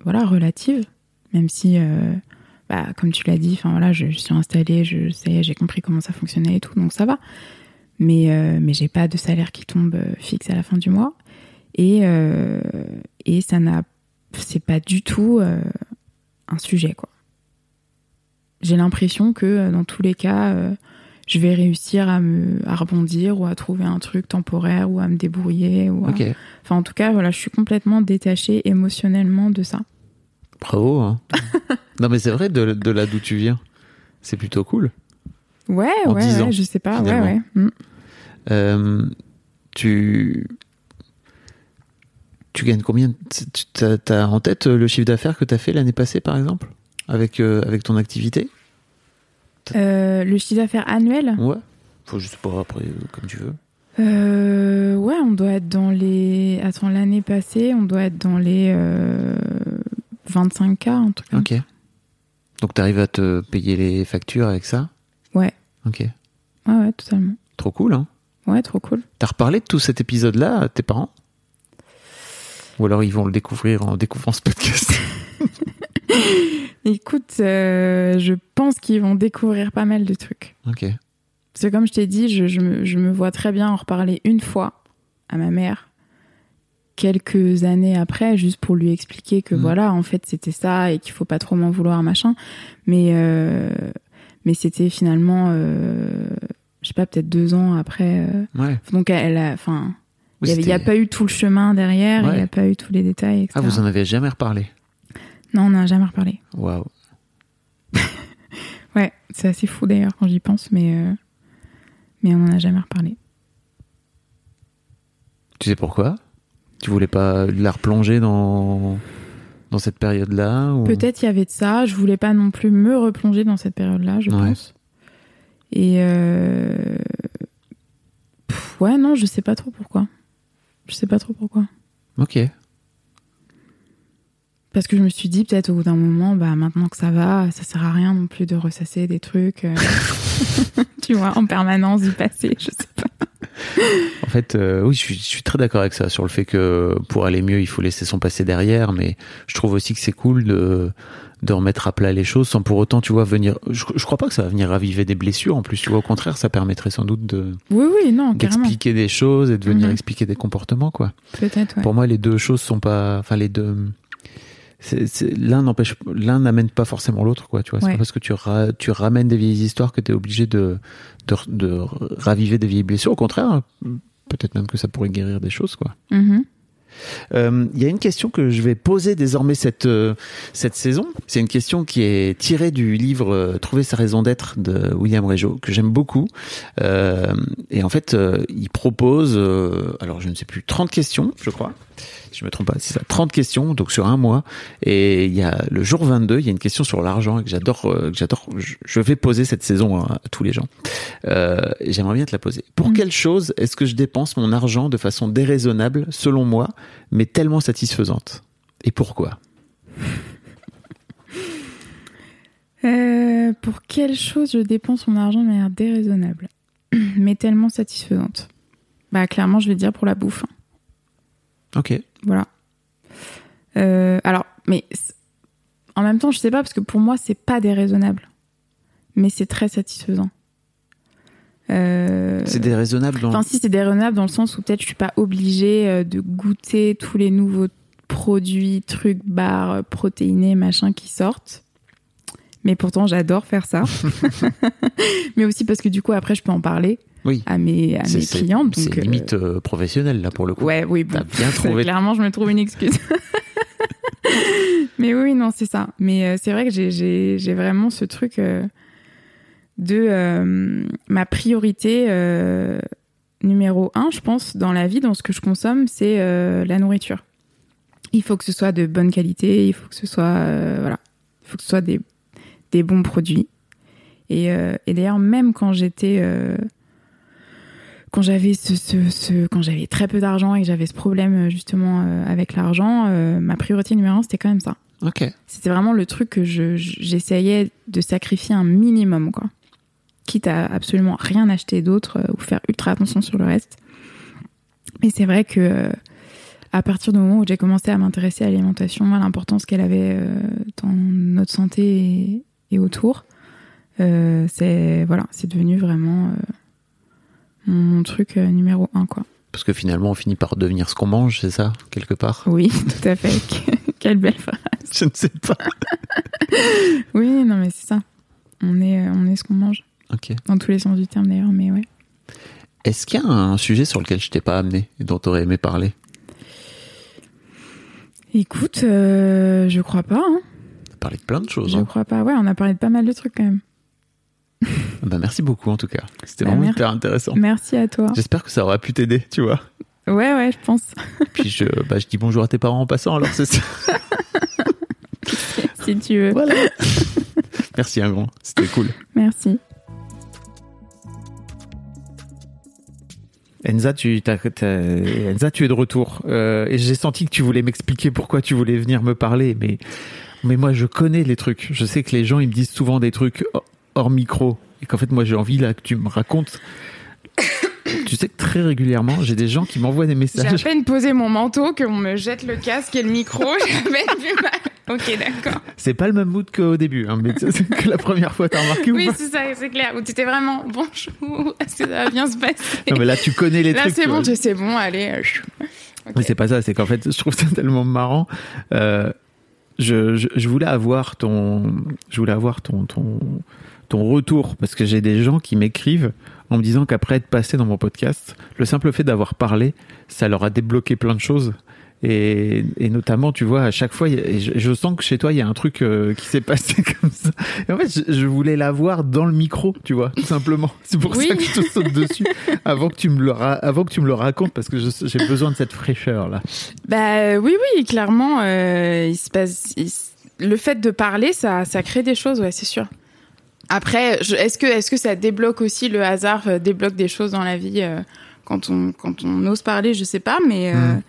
voilà, relative, même si bah, comme tu l'as dit, voilà, je, je suis installée, je sais, j'ai compris comment ça fonctionnait et tout, donc ça va. Mais mais j'ai pas de salaire qui tombe fixe à la fin du mois et et ça n'a, c'est pas du tout un sujet quoi. J'ai l'impression que euh, dans tous les cas, euh, je vais réussir à me à rebondir ou à trouver un truc temporaire ou à me débrouiller ou à- enfin en tout cas voilà, je suis complètement détachée émotionnellement de ça. Bravo. hein. *laughs* non mais c'est vrai de, de là d'où tu viens. C'est plutôt cool. Ouais, En ouais, 10 ouais, ans, je sais pas, ouais, ouais. Mm. Euh, tu tu gagnes combien Tu as, en tête le chiffre d'affaires que tu as fait l'année passée par exemple? Avec euh, avec ton activité? Euh, le chiffre d'affaires annuel, Ouais. Faut sais pas après euh, comme tu veux. euh, ouais, on doit être dans les. Attends, l'année passée, on doit être dans les euh, 25K, un truc comme Ok. Donc tu arrives à te payer les factures avec ça? Ouais. Ok. Ouais, ouais, totalement. Trop cool hein. Ouais, trop cool. T'as reparlé de tout cet épisode-là à tes parents? Ou alors ils vont le découvrir en découvrant ce podcast *laughs* Écoute, euh, je pense qu'ils vont découvrir pas mal de trucs. Ok. Parce que comme je t'ai dit, je, je me, je me vois très bien en reparler une fois à ma mère, quelques années après, juste pour lui expliquer que Mhm. voilà, en fait, c'était ça et qu'il faut pas trop m'en vouloir, machin. Mais, euh, mais c'était finalement, euh, je sais pas, peut-être deux ans après. euh, Ouais. donc elle a, enfin, il n'y a pas eu tout le chemin derrière, il n'y a pas eu tous les détails, etc. Ah, vous en avez jamais reparlé? Non, on n'a jamais reparlé. Waouh. *laughs* Ouais, c'est assez fou d'ailleurs quand j'y pense, mais, euh, mais on n'en a jamais reparlé. Tu sais pourquoi? Tu voulais pas la replonger dans, dans cette période-là ou... Peut-être il y avait de ça. Je voulais pas non plus me replonger dans cette période-là, je Ouais. pense. Et euh... pff, ouais, non, je sais pas trop pourquoi. Je sais pas trop pourquoi. Ok. Parce que je me suis dit peut-être au bout d'un moment, bah maintenant que ça va, ça sert à rien non plus de ressasser des trucs, euh, *laughs* *laughs* tu vois, en permanence du passé. Je sais pas. *laughs* En fait, euh, oui, je suis, je suis très d'accord avec ça sur le fait que pour aller mieux, il faut laisser son passé derrière, mais je trouve aussi que c'est cool de, de remettre à plat les choses sans pour autant, tu vois, venir. Je, je crois pas que ça va venir raviver des blessures. En plus, tu vois, au contraire, ça permettrait sans doute de Oui, oui, non, d'expliquer des choses et de venir Mhm. expliquer des comportements, quoi. Peut-être, ouais. Pour moi, les deux choses sont pas, enfin les deux. L'un n'empêche, l'un n'amène pas forcément l'autre, quoi. Tu vois, c'est pas parce que tu, ra- tu ramènes des vieilles histoires que tu es obligé de, de, de raviver des vieilles blessures. Au contraire, peut-être même que ça pourrait guérir des choses, quoi. Mhm. Euh, Il y a une question que je vais poser désormais cette euh, cette saison. C'est une question qui est tirée du livre euh, Trouver sa raison d'être de William Régeau que j'aime beaucoup. Et en fait, il propose, alors je ne sais plus, 30 questions, je crois. Si je me trompe pas, c'est ça, 30 questions, donc sur un mois. Et il y a le jour 22, il y a une question sur l'argent que j'adore, euh, que j'adore. Je, vais poser cette saison à, tous les gens. Euh, J'aimerais bien te la poser. Pour Mhm. quelle chose est-ce que je dépense mon argent de façon déraisonnable, selon moi, mais tellement satisfaisante? Et pourquoi? Euh, pour quelle chose je dépense mon argent de manière déraisonnable, *clears throat* mais tellement satisfaisante? Bah clairement, je vais dire pour la bouffe. Ok. Voilà. Euh, alors, mais en même temps, je sais pas parce que pour moi, c'est pas déraisonnable, mais c'est très satisfaisant. Euh, C'est déraisonnable dans. Enfin, si c'est déraisonnable dans le sens où peut-être je suis pas obligée euh, de goûter tous les nouveaux produits, trucs, barres, protéinés, machin qui sortent. Mais pourtant, j'adore faire ça. *laughs* *laughs* mais aussi parce que du coup, après, je peux en parler Oui. à mes, à clients. C'est euh, limite euh, professionnel là pour le coup. Ouais, oui, bon. Bien *laughs* trouvé. Clairement, je me trouve une excuse. mais oui, non, c'est ça. Mais euh, c'est vrai que j'ai- vraiment ce truc euh, de euh, ma priorité euh, numéro un, je pense, dans la vie, dans ce que je consomme, c'est euh, la nourriture. Il faut que ce soit de bonne qualité, il faut que ce soit euh, voilà, il faut que ce soit des, des bons produits. Et, euh, et d'ailleurs, même quand j'étais euh, quand j'avais ce, ce, ce- quand j'avais très peu d'argent et que j'avais ce problème justement euh, avec l'argent, euh, ma priorité numéro un c'était quand même ça. Ok. C'était vraiment le truc que je- je- j'essayais de sacrifier un minimum quoi. Quitte à absolument rien acheter d'autre euh, ou faire ultra attention sur le reste. Mais c'est vrai que à partir du moment où j'ai commencé à m'intéresser à l'alimentation, à l'importance qu'elle avait dans notre santé et, et autour, euh, c'est voilà, c'est devenu vraiment euh, mon, truc euh, numéro un quoi. Parce que finalement, on finit par devenir ce qu'on mange, c'est ça, quelque part? Oui, *laughs* tout à fait. *laughs* Quelle belle phrase. Je ne sais pas. *laughs* Oui, non mais c'est ça. On est, on est ce qu'on mange. Ok. Dans tous les sens du terme d'ailleurs, mais ouais. Est-ce qu'il y a un sujet sur lequel je t'ai pas amené et dont tu aurais aimé parler? Écoute, euh, je crois pas. Hein. On a parlé de plein de choses. Je hein. crois pas. Ouais, on a parlé de pas mal de trucs quand même. *laughs* Bah, merci beaucoup en tout cas. C'était Bah, vraiment hyper intéressant. Merci à toi. J'espère que ça aura pu t'aider, tu vois. Ouais, ouais, je pense. *laughs* Puis je, bah, je dis bonjour à tes parents en passant, alors c'est ça. *laughs* si tu veux. Voilà. Merci un grand, c'était cool. Merci. Tu, Enza, tu es de retour. Euh, et j'ai senti que tu voulais m'expliquer pourquoi tu voulais venir me parler. Mais, mais moi, je connais les trucs. Je sais que les gens, ils me disent souvent des trucs hors- micro. Et qu'en fait, moi, j'ai envie là que tu me racontes. tu sais que très régulièrement, j'ai des gens qui m'envoient des J'ai à messages. peine posé mon manteau qu'on me jette le casque et le micro. *laughs* J'avais du mal. Ok, d'accord. C'est pas le même mood qu'au début, hein, mais c'est *laughs* que la première fois, t'as remarqué ou Oui, c'est ça, c'est clair. Où tu étais vraiment bonjour, *laughs* est-ce que ça va bien se passer? Non, mais là, tu connais les Là, trucs. c'est tu bon, c'est bon, allez. euh. Mais c'est pas ça, c'est qu'en fait, je trouve ça tellement marrant. Euh, je, voulais avoir ton, je voulais avoir ton, ton, ton retour parce que j'ai des gens qui m'écrivent en me disant qu'après être passé dans mon podcast, le simple fait d'avoir parlé, ça leur a débloqué plein de choses. Et, et notamment, tu vois, à chaque fois, je, je sens que chez toi, il y a un truc euh, qui s'est passé *laughs* comme ça. Et en fait, je, je voulais l'avoir dans le micro, tu vois, tout simplement. *laughs* C'est pour Oui. ça que je te saute dessus avant que tu me le, ra- avant que tu me le racontes parce que j'ai besoin de cette fraîcheur là. Bah euh, oui, oui, clairement, euh, il se passe. il le fait de parler, ça, ça crée des choses, ouais, c'est sûr. Après, est-ce que, est-ce que ça débloque aussi le hasard, euh, débloque des choses dans la vie quand on, quand on ose parler, je sais pas, mais. euh, Mm.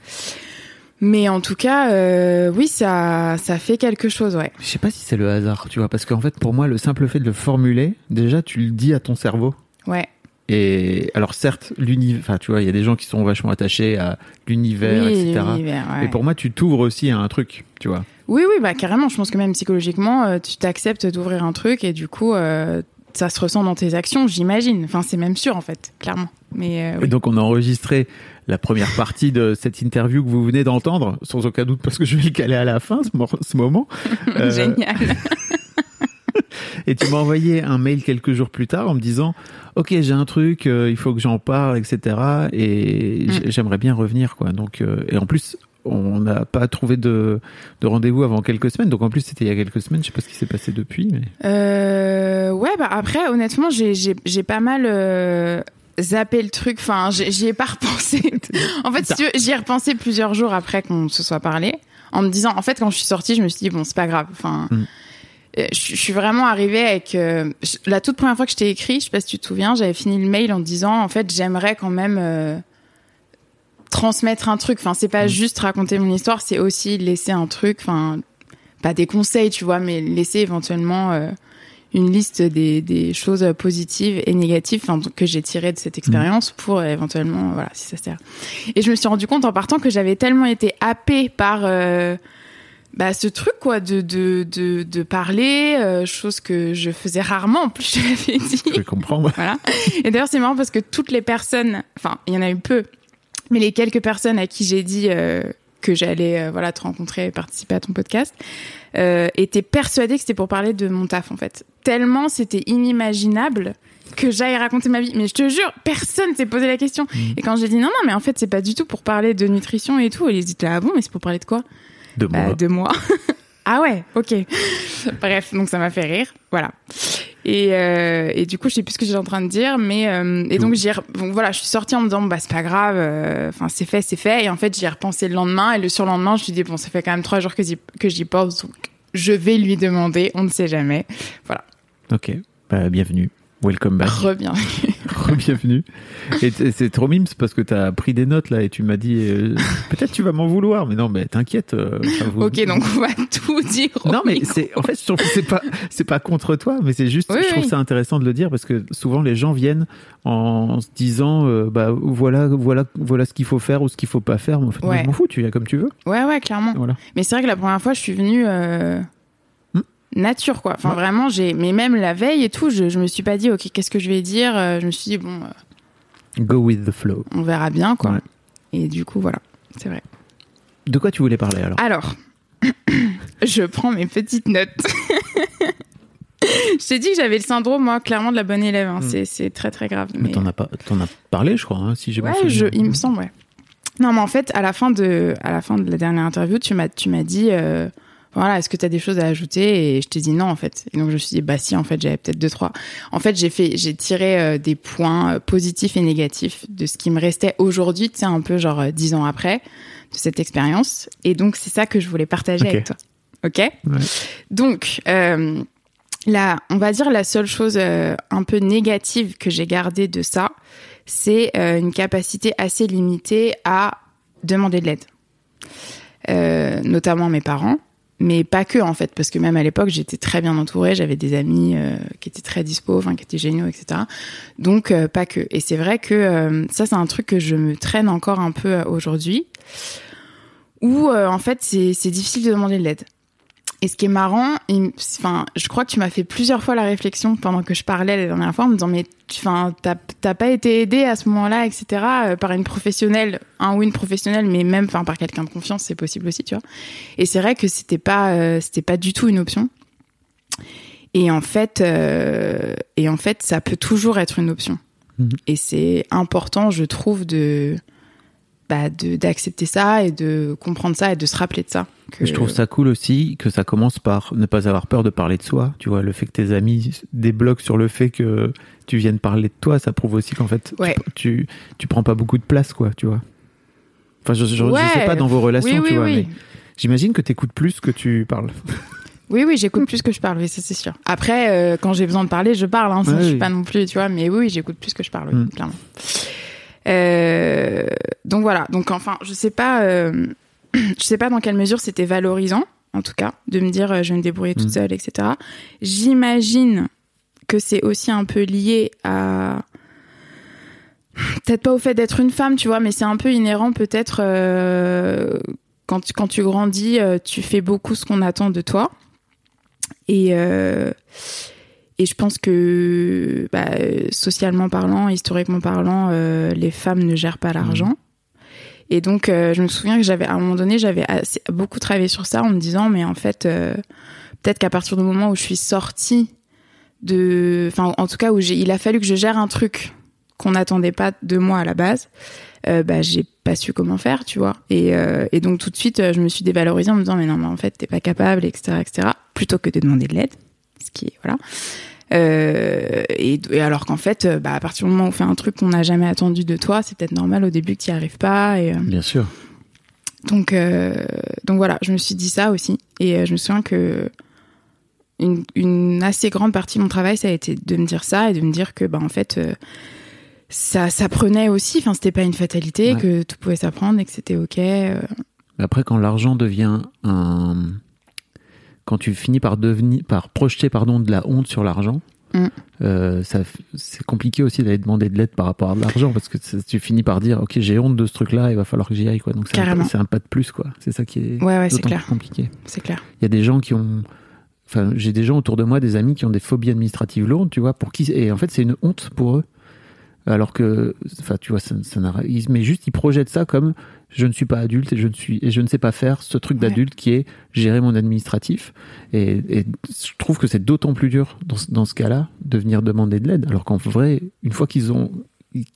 Mais en tout cas, euh, oui, ça, ça fait quelque chose, ouais. Je sais pas si c'est le hasard, tu vois, parce qu'en fait, pour moi, le simple fait de le formuler, déjà, tu le dis à ton cerveau. Ouais. Et alors, certes, l'univers, enfin, tu vois, il y a des gens qui sont vachement attachés à l'univers, oui, etc. l'univers, ouais. Mais pour moi, tu t'ouvres aussi à un truc, tu vois. Oui, oui, bah carrément. Je pense que même psychologiquement, euh, tu t'acceptes d'ouvrir un truc et du coup, euh, ça se ressent dans tes actions, j'imagine. Enfin, c'est même sûr en fait, clairement. Mais euh, Et donc, on a enregistré la première partie de cette interview que vous venez d'entendre, sans aucun doute, parce que je vais le caler à la fin, ce, moment. *laughs* Euh, génial. *laughs* Et tu m'as envoyé un mail quelques jours plus tard en me disant Ok, j'ai un truc, euh, il faut que j'en parle, etc. Et Mm. j'aimerais bien revenir, quoi. Donc, euh, et en plus, on n'a pas trouvé de, de rendez-vous avant quelques semaines. Donc, en plus, c'était il y a quelques semaines. Je sais pas ce qui s'est passé depuis. Mais... Euh, ouais, bah après, honnêtement, j'ai pas mal euh, zappé le truc. Enfin, j'y ai pas repensé. *laughs* en fait, si tu veux, j'y ai repensé plusieurs jours après qu'on se soit parlé, en me disant, en fait, quand je suis sortie, je me suis dit bon, c'est pas grave. Enfin. Mm. euh, Je je suis vraiment arrivée avec euh, la toute première fois que je t'ai écrit, je sais pas si tu te souviens, j'avais fini le mail en disant en fait j'aimerais quand même euh, transmettre un truc. Enfin c'est pas Mm. juste raconter mon histoire, c'est aussi laisser un truc. Enfin pas des conseils, tu vois, mais laisser éventuellement euh, une liste des, des choses positives et négatives enfin, que j'ai tirées de cette expérience pour euh, éventuellement, euh, voilà, si ça sert. Et je me suis rendu compte en partant que j'avais tellement été happée par euh, bah, ce truc, quoi, de, de, de, de parler, euh, chose que je faisais rarement, en plus *laughs* je l'avais dit. Je vais comprendre. Voilà. Et d'ailleurs, c'est marrant parce que toutes les personnes, enfin, il y en a eu peu, mais les quelques personnes à qui j'ai dit euh, que j'allais euh, voilà te rencontrer et participer à ton podcast euh, était persuadée que c'était pour parler de mon taf en fait. Tellement c'était inimaginable que j'aille raconter ma vie. Mais je te jure, personne s'est posé la question. Et quand j'ai dit non, non, mais en fait, c'est pas du tout pour parler de nutrition et tout, ils étaient là, ah bon, mais c'est pour parler de quoi? De Bah, moi. De moi. *laughs* ah ouais, ok. *laughs* Bref, donc ça m'a fait rire. Voilà. Et, euh, et du coup, je sais plus ce que j'étais en train de dire, mais euh, et donc voilà, je suis sortie en me disant bah c'est pas grave, euh, enfin c'est fait, c'est fait. Et en fait, j'y ai repensé le lendemain et le surlendemain, je me suis dit bon, ça fait quand même trois jours que j'y que j'y pense, donc je vais lui demander, on ne sait jamais. Voilà, Ok, bah, bienvenue. Welcome back. reviens. *laughs* Bienvenue. Et c'est trop mimes parce que t'as pris des notes là et tu m'as dit euh, peut-être tu vas m'en vouloir, mais non, mais t'inquiète. euh, ok, donc on va tout dire. Non mais c'est en fait je trouve que c'est pas c'est pas contre toi mais c'est juste Oui, je trouve oui. ça intéressant de le dire parce que souvent les gens viennent en se disant euh, bah voilà voilà voilà ce qu'il faut faire ou ce qu'il faut pas faire mais en fait moi, Ouais. je m'en fous tu viens comme tu veux Ouais, ouais, clairement. voilà Mais c'est vrai que la première fois, je suis venue. Nature, quoi. Enfin, Ouais. vraiment, j'ai. Mais même la veille et tout, je, je me suis pas dit, ok, qu'est-ce que je vais dire Euh, Je me suis dit, bon, euh, go with the flow on verra bien, quoi. Ouais. Et du coup, voilà, c'est vrai. de quoi tu voulais parler alors? Alors, *coughs* je prends mes petites notes. *laughs* je t'ai dit que j'avais le syndrome, moi, clairement, de la bonne élève. hein. Hmm. C'est, très, très grave. mais t'en as pas as parlé je crois hein, si j'ai bien Ouais, souvenir. je, il me semble, ouais. Non, mais en fait, à la fin de, à la fin de la dernière interview, tu m'as, tu m'as dit, euh, voilà, est-ce que tu as des choses à ajouter Et je t'ai dit non, en fait. Et donc, je me suis dit, bah si, en fait, j'avais peut-être deux, trois. En fait, j'ai fait, j'ai tiré euh, des points euh, positifs et négatifs de ce qui me restait aujourd'hui, tu sais, un peu genre euh, dix ans après, de cette expérience. Et donc, c'est ça que je voulais partager avec toi. Ok? Ouais. Donc, euh, là, on va dire la seule chose euh, un peu négative que j'ai gardée de ça, c'est une capacité assez limitée à demander de l'aide. Notamment mes parents, mais pas que en fait, parce que même à l'époque, j'étais très bien entourée, j'avais des amis euh, qui étaient très dispo, enfin qui étaient géniaux, etc. Donc euh, pas que. Et c'est vrai que euh, ça, c'est un truc que je me traîne encore un peu aujourd'hui, où en fait, c'est difficile de demander de l'aide. Et ce qui est marrant, enfin, je crois que tu m'as fait plusieurs fois la réflexion pendant que je parlais la dernière fois en me disant mais tu- enfin t'as t'as pas été aidé à ce moment-là etc euh, par une professionnelle un ou une professionnelle mais même enfin par quelqu'un de confiance c'est possible aussi tu vois. Et c'est vrai que c'était pas euh, c'était pas du tout une option. Et en fait euh, et en fait ça peut toujours être une option. Mhm. et c'est important je trouve de bah, d'accepter ça et de comprendre ça et de se rappeler de ça que- Je trouve ça cool aussi que ça commence par ne pas avoir peur de parler de soi. Tu vois, le fait que tes amis débloquent sur le fait que tu viennes parler de toi, ça prouve aussi qu'en fait, Ouais. tu, tu, tu prends pas beaucoup de place, quoi, tu vois. Enfin, je, je, sais pas dans vos relations, oui, oui, tu vois, oui. mais j'imagine que t'écoutes plus que tu parles. *laughs* Oui, oui, j'écoute plus que je parle, oui, ça c'est sûr. Après, euh, quand j'ai besoin de parler, je parle, hein, ça, Ouais, je suis pas non plus, tu vois, mais oui, j'écoute plus que je parle, oui, Mm. clairement. Euh, donc voilà, donc enfin, je sais pas, euh, *clears throat* je sais pas dans quelle mesure c'était valorisant, en tout cas, de me dire euh, je vais me débrouiller toute Mm. seule, etc. J'imagine que c'est aussi un peu lié à peut-être pas au fait d'être une femme, tu vois, mais c'est un peu inhérent peut-être euh, quand tu, quand tu grandis, euh, tu fais beaucoup ce qu'on attend de toi. Et euh, et je pense que bah, socialement parlant, historiquement parlant, euh, les femmes ne gèrent pas l'argent. Et donc, euh, je me souviens que j'avais, à un moment donné, j'avais beaucoup travaillé sur ça en me disant, mais en fait, euh, peut-être qu'à partir du moment où je suis sortie de, enfin, en tout cas, où il a fallu que je gère un truc qu'on n'attendait pas de moi à la base, bah, j'ai pas su comment faire, tu vois. Et, et donc, tout de suite, je me suis dévalorisée en me disant, mais non, mais en fait, t'es pas capable, etc., etc., plutôt que de demander de l'aide. Ce qui est, voilà. Euh, et, et alors qu'en fait, euh, bah, à partir du moment où on fait un truc qu'on n'a jamais attendu de toi, c'est peut-être normal au début que tu n'y arrives pas. Et, euh, Bien sûr. donc, euh, donc voilà, je me suis dit ça aussi. Et je me souviens que une, une assez grande partie de mon travail, ça a été de me dire ça et de me dire que, bah, en fait, euh, ça s'apprenait aussi. Enfin, c'était pas une fatalité, Ouais. que tout pouvait s'apprendre et que c'était ok. Après, quand l'argent devient un. Quand tu finis par devenir, par projeter pardon de la honte sur l'argent, Mm. euh, ça, c'est compliqué aussi d'aller demander de l'aide par rapport à de l'argent parce que tu finis par dire, ok, j'ai honte de ce truc-là, il va falloir que j'y aille quoi. Donc c'est un, pas de plus quoi. C'est ça qui est Ouais, d'autant plus compliqué. C'est clair. Il y a des gens qui ont, enfin, j'ai des gens autour de moi, des amis qui ont des phobies administratives lourdes, tu vois, pour qui, et en fait, c'est une honte pour eux alors que, enfin, tu vois, ça, ça mais juste il projette ça comme je ne suis pas adulte et je ne suis et je ne sais pas faire ce truc Ouais. d'adulte qui est gérer mon administratif. Et, et je trouve que c'est d'autant plus dur dans, ce- dans ce cas-là de venir demander de l'aide, alors qu'en vrai, une fois qu'ils ont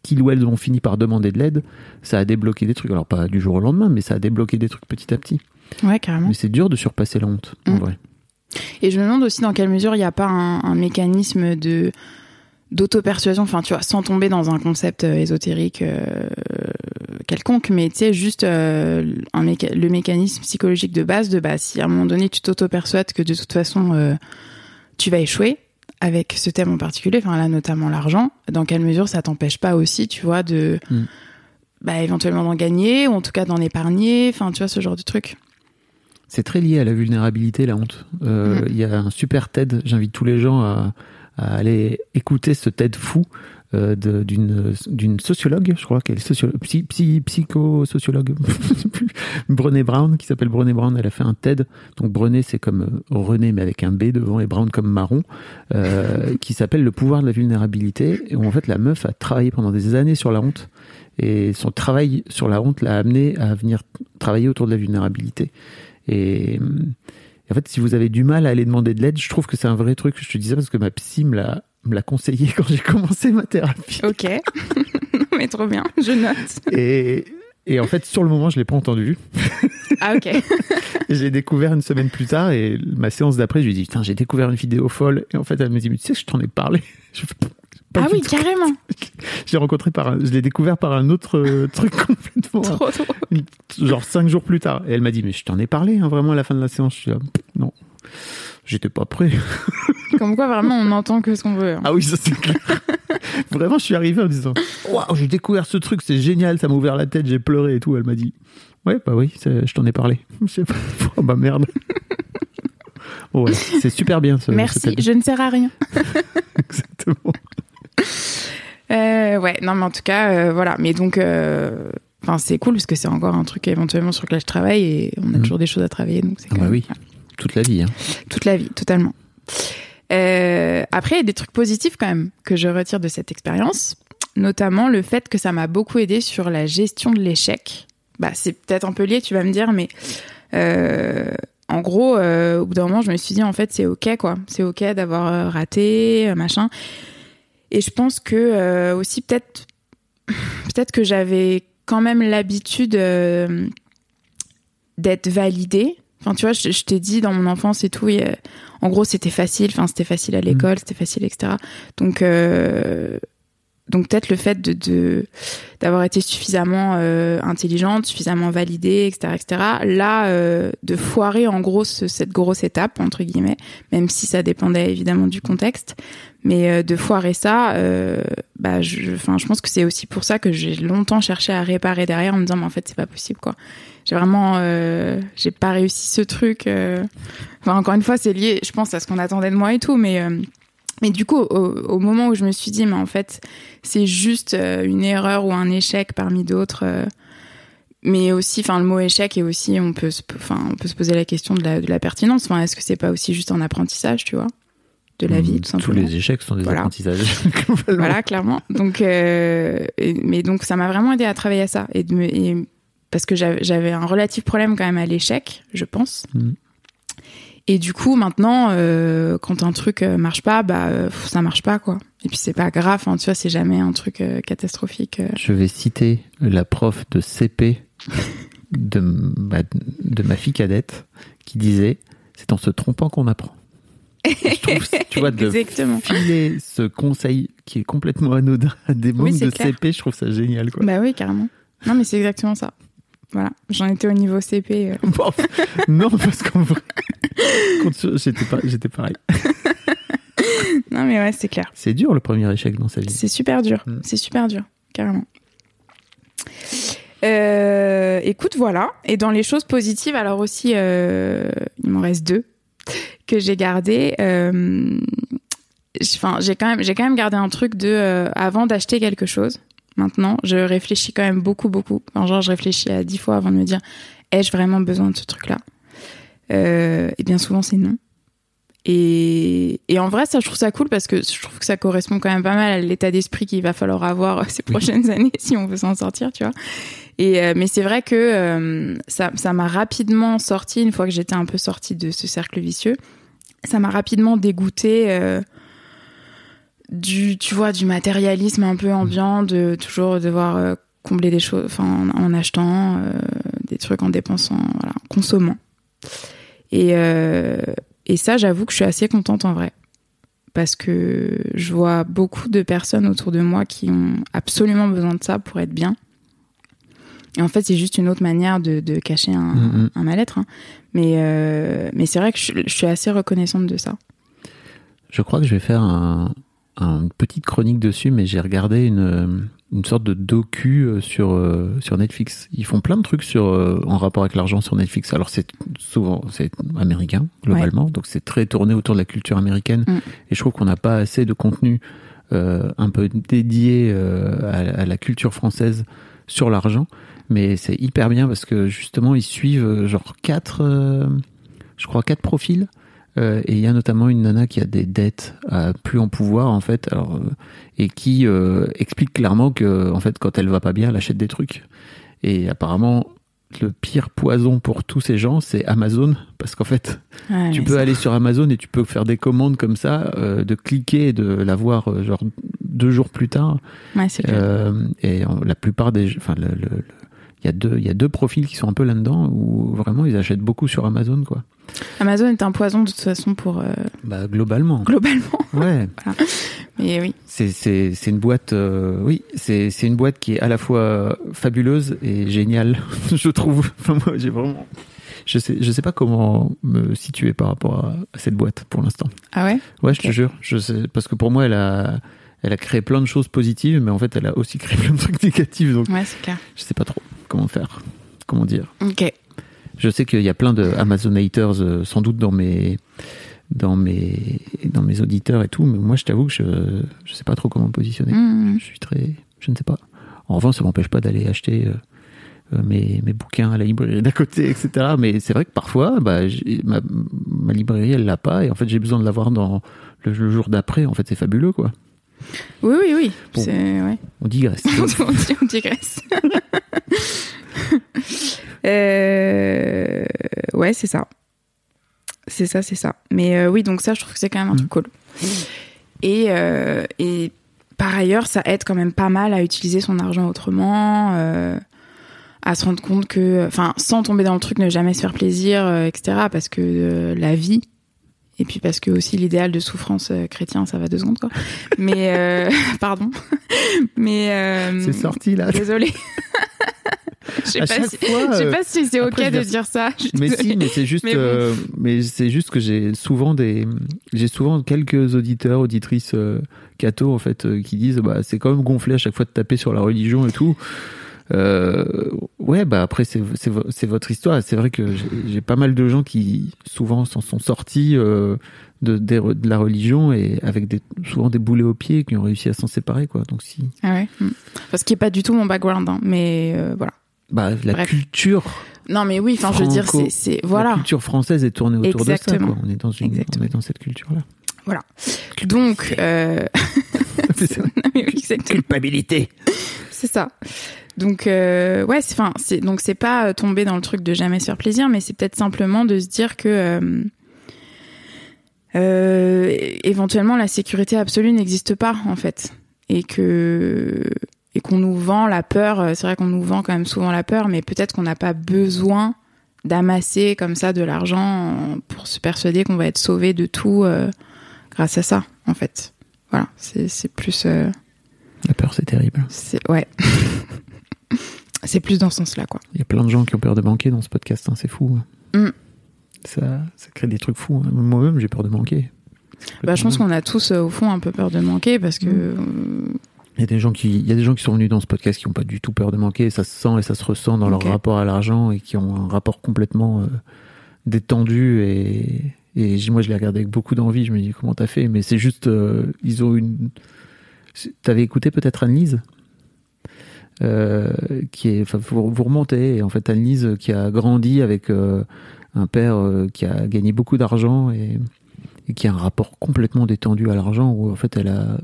qu'ils ou elles ont fini par demander de l'aide, ça a débloqué des trucs. Alors pas du jour au lendemain, mais ça a débloqué des trucs petit à petit. Ouais, carrément. Mais c'est dur de surpasser la honte, en Mm. vrai. Et je me demande aussi dans quelle mesure il n'y a pas un, un mécanisme de d'auto-persuasion, enfin tu vois, sans tomber dans un concept euh, ésotérique euh, quelconque, mais tu sais, juste euh, un méca- le mécanisme psychologique de base de bah, si à un moment donné tu t'auto-persuades que de toute façon euh, tu vas échouer avec ce thème en particulier, enfin là notamment l'argent, dans quelle mesure ça t'empêche pas aussi, tu vois, de Mm. bah, éventuellement d'en gagner ou en tout cas d'en épargner, enfin tu vois, ce genre de truc. C'est très lié à la vulnérabilité, la honte. Euh, Mm. Il y a un super TED, j'invite tous les gens à, à aller écouter ce TED fou euh, d'une d'une sociologue, je crois qu'elle est sociologue, psy, psy- psychosociologue, *laughs* Brené Brown, qui s'appelle Brené Brown, elle a fait un TED. Donc Brené, c'est comme euh, René, mais avec un B devant, et Brown comme marron, euh, *laughs* qui s'appelle Le pouvoir de la vulnérabilité, et où en fait la meuf a travaillé pendant des années sur la honte, et son travail sur la honte l'a amené à venir travailler autour de la vulnérabilité. Et euh, en fait, si vous avez du mal à aller demander de l'aide, je trouve que c'est un vrai truc. Je te dis ça parce que ma psy me l'a me l'a conseillé *laughs* quand j'ai commencé ma thérapie. Ok, *laughs* mais trop bien, je note. Et, et en fait, sur le moment, je l'ai pas entendu. Ah ok. *laughs* L'ai découvert une semaine plus tard. Et ma séance d'après, je lui ai dit Putain, j'ai découvert une vidéo folle. Et en fait, elle me dit Mais tu sais que je t'en ai parlé. Je fais, Pas ah oui, carrément. *laughs* J'ai rencontré par un- je l'ai découvert par un autre euh, *laughs* truc complètement. Trop trop. genre cinq jours plus tard. Et elle m'a dit, mais je t'en ai parlé, hein, vraiment, à la fin de la séance. Je suis là, non, j'étais pas prêt. *laughs* Comme quoi, vraiment, on entend que ce qu'on veut. hein. Ah oui, ça c'est clair. vraiment, je suis arrivé en disant, waouh, j'ai découvert ce truc, c'est génial, ça m'a ouvert la tête, j'ai pleuré et tout. Elle m'a dit, ouais, bah oui, je t'en ai parlé. Je sais pas, oh bah merde. ouais, c'est super bien ce Merci, je ne sers à rien. Exactement. Euh, ouais, non, mais en tout cas, euh, voilà. Mais donc, euh, enfin, c'est cool parce que c'est encore un truc éventuellement sur lequel je travaille et on a Mhm. toujours des choses à travailler. Donc, c'est Ah bah même- oui. Toute la vie. Hein. toute la vie, totalement. Après, il y a des trucs positifs quand même que je retire de cette expérience, notamment le fait que ça m'a beaucoup aidé sur la gestion de l'échec. Bah, c'est peut-être un peu lié, tu vas me dire, mais en gros, euh, au bout d'un moment, je me suis dit en fait, c'est ok quoi, c'est ok d'avoir raté, machin. Et je pense que euh, aussi peut-être, *laughs* peut-être que j'avais quand même l'habitude euh, d'être validée. Enfin, tu vois, je, je t'ai dit dans mon enfance et tout, a- en gros, c'était facile. Enfin, c'était facile à l'école, c'était facile, etc. Donc, euh, donc peut-être le fait de d'avoir été suffisamment euh, intelligente, suffisamment validée, etc., etc. Là, euh, de foirer en gros ce- cette grosse étape entre guillemets, même si ça dépendait évidemment du contexte, mais euh, de foirer ça, euh, bah, je, enfin, je pense que c'est aussi pour ça que j'ai longtemps cherché à réparer derrière en me disant, mais en fait, c'est pas possible, quoi. J'ai vraiment, euh, j'ai pas réussi ce truc. euh. Enfin, encore une fois, c'est lié, je pense, à ce qu'on attendait de moi et tout, mais. Mais du coup, au, au moment où je me suis dit, mais en fait, c'est juste euh, une erreur ou un échec parmi d'autres. euh, mais aussi, enfin, le mot échec est aussi, on peut, se, enfin, on peut se poser la question de la, de la pertinence. Enfin, est-ce que c'est pas aussi juste un apprentissage, tu vois, de la vie, tout Tous simplement. les échecs sont des Voilà. apprentissages. *laughs* Voilà, clairement. Donc, euh, et- mais donc ça m'a vraiment aidé à travailler à ça et, de me, et- parce que j'avais un relatif problème quand même à l'échec, je pense. Mhm. Et du coup, maintenant, euh, quand un truc euh, marche pas, bah euh, ça marche pas quoi. Et puis c'est pas grave, hein, tu vois, c'est jamais un truc euh, catastrophique. Je vais citer la prof de CP de, ma- de ma fille cadette qui disait c'est en se trompant qu'on apprend. Et je trouve, tu vois, de *laughs* Exactement. filer ce conseil qui est complètement anodin à des mômes c'est de clair. CP, je trouve ça génial. Quoi. Bah oui, carrément. Non, mais c'est exactement ça. Voilà, j'en étais au niveau CP. euh. *laughs* Bon, non, parce qu'en vrai, j'étais pas- j'étais pareil. *laughs* Non, mais ouais, c'est clair. C'est dur le premier échec dans sa vie. C'est super dur. Mm. C'est super dur, carrément. Euh, écoute, voilà. Et dans les choses positives, alors aussi, euh, il m'en reste deux que j'ai gardé. Euh, Enfin, j'ai quand même, j'ai quand même gardé un truc de avant d'acheter quelque chose. Maintenant, je réfléchis quand même beaucoup, beaucoup. Enfin, genre, je réfléchis à dix fois avant de me dire, ai-je vraiment besoin de ce truc-là? Euh, Et bien souvent, c'est non. Et, et en vrai, ça, je trouve ça cool parce que je trouve que ça correspond quand même pas mal à l'état d'esprit qu'il va falloir avoir ces prochaines *laughs* années si on veut s'en sortir, tu vois. Et euh, mais c'est vrai que euh, ça, ça m'a rapidement sorti une fois que j'étais un peu sortie de ce cercle vicieux. Ça m'a rapidement dégoûté euh, du, tu vois, du matérialisme un peu ambiant, de toujours devoir euh, combler des choses, enfin, en, en achetant euh, des trucs, en dépensant, voilà, en consommant. Et, euh, et ça, j'avoue que je suis assez contente en vrai. Parce que je vois beaucoup de personnes autour de moi qui ont absolument besoin de ça pour être bien. Et en fait, c'est juste une autre manière de, de cacher un, Mhm. un mal-être. hein. Mais, euh, mais c'est vrai que je, je suis assez reconnaissante de ça. Je crois que je vais faire un- une petite chronique dessus, mais j'ai regardé une, une sorte de docu euh, sur, euh, sur Netflix. Ils font plein de trucs sur, euh, en rapport avec l'argent sur Netflix. Alors c'est souvent c'est américain globalement, donc c'est très tourné autour de la culture américaine. Mm. Et je trouve qu'on n'a pas assez de contenu euh, un peu dédié à, à la culture française sur l'argent. Mais c'est hyper bien parce que justement ils suivent genre quatre, je crois quatre profils. Euh, et il y a notamment une nana qui a des dettes à plus en pouvoir en fait, alors, euh, et qui euh, explique clairement que en fait quand elle va pas bien, elle achète des trucs. Et apparemment le pire poison pour tous ces gens, c'est Amazon, parce qu'en fait Ouais, tu peux aller sur Amazon et tu peux faire des commandes comme ça, euh, de cliquer et de l'avoir euh, genre deux jours plus tard. Ouais. Euh, et en- la plupart des, enfin, il y a deux, il y a deux profils qui sont un peu là-dedans où vraiment ils achètent beaucoup sur Amazon, quoi. Amazon est un poison de toute façon pour euh, Bah globalement. globalement. Ouais. *laughs* Mais oui. C'est une boîte, euh, oui, c'est une boîte qui est à la fois fabuleuse et géniale, *laughs* je trouve. Enfin moi j'ai vraiment, je sais je sais pas comment me situer par rapport à, à cette boîte pour l'instant. Ah ouais? Ouais, je te jure. Je sais, parce que pour moi, elle a, elle a créé plein de choses positives, mais en fait, elle a aussi *laughs* créé plein de trucs négatifs. Donc, Ouais, c'est clair. je sais pas trop comment faire, comment dire. Ok. Je sais qu'il y a plein de Amazon haters, euh, sans doute dans mes, dans mes, dans mes auditeurs et tout, mais moi, je t'avoue que je, je sais pas trop comment me positionner. Mmh. Je suis très, je ne sais pas. En revanche, ça m'empêche pas d'aller acheter. euh, euh, mes, mes bouquins à la librairie d'à côté, etc. Mais c'est vrai que parfois, bah, ma, ma librairie, elle l'a pas, et en fait, j'ai besoin de l'avoir dans le, le jour d'après. En fait, c'est fabuleux, quoi. Oui, oui, oui. Bon. C'est ouais. On digresse. *laughs* on, dit- on digresse. *laughs* Euh, Ouais, c'est ça. C'est ça, c'est ça. Mais euh, oui, donc ça, je trouve que c'est quand même un truc cool. Et, euh, et par ailleurs, ça aide quand même pas mal à utiliser son argent autrement, euh, à se rendre compte que, enfin, sans tomber dans le truc, ne jamais se faire plaisir, etc. Parce que la vie, et puis parce que aussi l'idéal de souffrance euh, chrétien, ça va deux secondes, quoi. Mais, euh, *laughs* pardon. Mais. euh, c'est sorti, là. Désolée. *laughs* Je sais pas, si, fois, je sais pas si c'est ok après, de dire ça. Mais si, mais c'est juste, Mais bon. euh, mais c'est juste que j'ai souvent des, j'ai souvent quelques auditeurs, auditrices euh, cathos en fait, euh, qui disent, bah c'est quand même gonflé à chaque fois de taper sur la religion et tout. Euh, ouais, bah après c'est c'est vo- c'est votre histoire. C'est vrai que j'ai pas mal de gens qui souvent s'en sont sortis euh, de, la religion et avec des, souvent des boulets aux pieds qui ont réussi à s'en séparer quoi. Donc si, Ah ouais. hmm. Parce qu'il est pas du tout mon background, hein, mais euh, voilà. bah la Bref. culture Non, mais oui, enfin, je veux dire, c'est, c'est La voilà. culture française est tournée autour de ça. Quoi. On est dans une, Exactement. on est dans cette culture-là. Voilà. Donc, euh... *laughs* *laughs* non, mais oui. Culpabilité. C'est ça. Donc euh, ouais, c'est enfin donc c'est pas euh, tomber dans le truc de jamais se faire plaisir, mais c'est peut-être simplement de se dire que euh, euh, éventuellement la sécurité absolue n'existe pas en fait et que et qu'on nous vend la peur. euh, C'est vrai qu'on nous vend quand même souvent la peur, mais peut-être qu'on n'a pas besoin d'amasser comme ça de l'argent pour se persuader qu'on va être sauvé de tout euh, grâce à ça en fait. Voilà, c'est plus La peur, c'est terrible. c'est ouais. *laughs* c'est plus dans ce sens-là, quoi. Il y a plein de gens qui ont peur de manquer dans ce podcast, hein, c'est fou. Mm. Ça, ça crée des trucs fous. hein. Moi-même, j'ai peur de manquer. Bah, je pense qu'on a tous euh, au fond un peu peur de manquer parce que euh, Il y a des gens qui, il y a des gens qui sont venus dans ce podcast qui n'ont pas du tout peur de manquer. Ça se sent et ça se ressent dans leur rapport à l'argent et qui ont un rapport complètement euh, détendu et, et moi je les regardé avec beaucoup d'envie. Je me dis comment t'as fait, mais c'est juste, euh, ils ont une. T'avais écouté peut-être Anne-Lise euh, qui est, enfin, vous, remontez en fait Anne-Lise qui a grandi avec euh, un père euh, qui a gagné beaucoup d'argent et qui a un rapport complètement détendu à l'argent où en fait elle a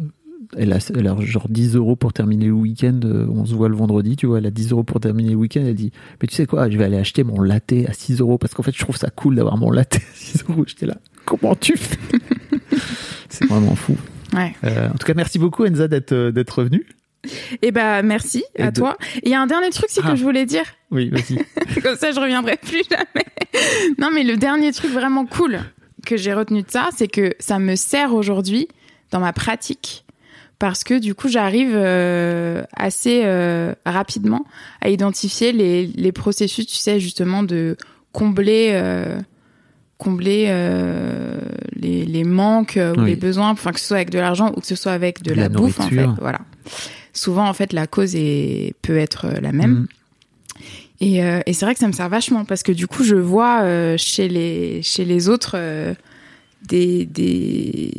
elle a, genre 10 euros pour terminer le week-end. euh, On se voit le vendredi, tu vois. Elle a 10 euros pour terminer le week-end. Elle dit Mais tu sais quoi, je vais aller acheter mon latte à 6 euros parce qu'en fait, je trouve ça cool d'avoir mon latte à 6 euros. J'étais là Comment tu fais? C'est vraiment fou. Ouais. Euh, en tout cas, merci beaucoup, Enza, d'être euh, d'être revenue. Et bah merci Et à de- toi. Il y a un dernier truc, c'est Ah. que je voulais dire. Oui, vas-y. *laughs* Comme ça, je reviendrai plus jamais. non, mais le dernier truc vraiment cool que j'ai retenu de ça, c'est que ça me sert aujourd'hui dans ma pratique. Parce que du coup, j'arrive euh, assez euh, rapidement à identifier les, les processus, tu sais, justement, de combler, euh, combler euh, les, les manques euh, ou Oui. les besoins, enfin que ce soit avec de l'argent ou que ce soit avec de la, la bouffe, en fait. Voilà. Souvent, en fait, la cause est, peut être euh, la même. Mm. Et, euh, et c'est vrai que ça me sert vachement parce que du coup, je vois euh, chez les chez les autres euh, des des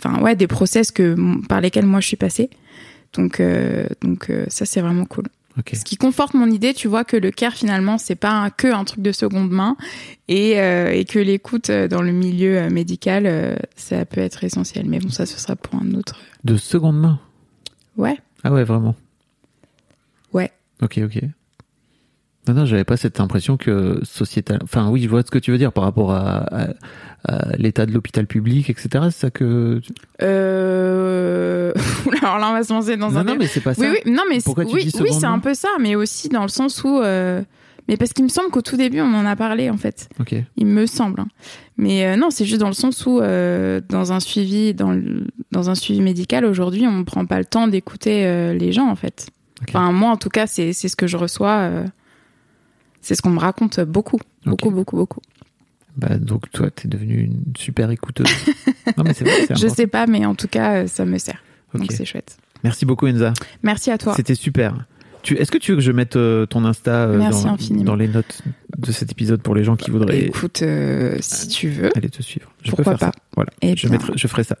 enfin ouais des process que par lesquels moi je suis passée. Donc euh, donc euh, ça c'est vraiment cool. Ce qui conforte mon idée, tu vois que le care finalement c'est pas un- que un truc de seconde main et euh, et que l'écoute euh, dans le milieu euh, médical euh, ça peut être essentiel. Mais bon ça ce sera pour un autre. De seconde main? Ouais. Ah ouais, vraiment. Ouais. Ok, ok. Non, non, j'avais pas cette impression que sociétal. Enfin, oui, je vois ce que tu veux dire par rapport à l'état de l'hôpital public, etc. C'est ça que. Euh... *laughs* Alors là on va se lancer dans non, un non, mais c'est pas ça. Oui, oui, non, mais Pourquoi c'est- tu oui, dis oui, c'est un peu ça, mais aussi dans le sens où, euh, mais parce qu'il me semble qu'au tout début on en a parlé en fait, il me semble. hein. Mais euh, non, c'est juste dans le sens où euh, dans un suivi, dans le- dans un suivi médical aujourd'hui, on ne prend pas le temps d'écouter euh, les gens en fait. Enfin moi en tout cas, c'est ce que je reçois, euh, c'est ce qu'on me raconte beaucoup, beaucoup, beaucoup, beaucoup. Bah, donc, toi, t'es devenue une super écouteuse. *laughs* non, mais vrai, Je sais pas, mais en tout cas, euh, ça me sert. Ok. Donc c'est chouette. Merci beaucoup, Enza. Merci à toi. C'était super. Est-ce que tu veux que je mette euh, ton Insta euh, dans, les notes de cet épisode pour les gens qui voudraient Écoute, euh, si tu veux, aller te suivre Je Pourquoi peux faire pas. ça. Voilà. Eh Je, mettrai- je ferai ça.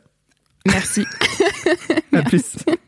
merci. *laughs* À plus. *laughs*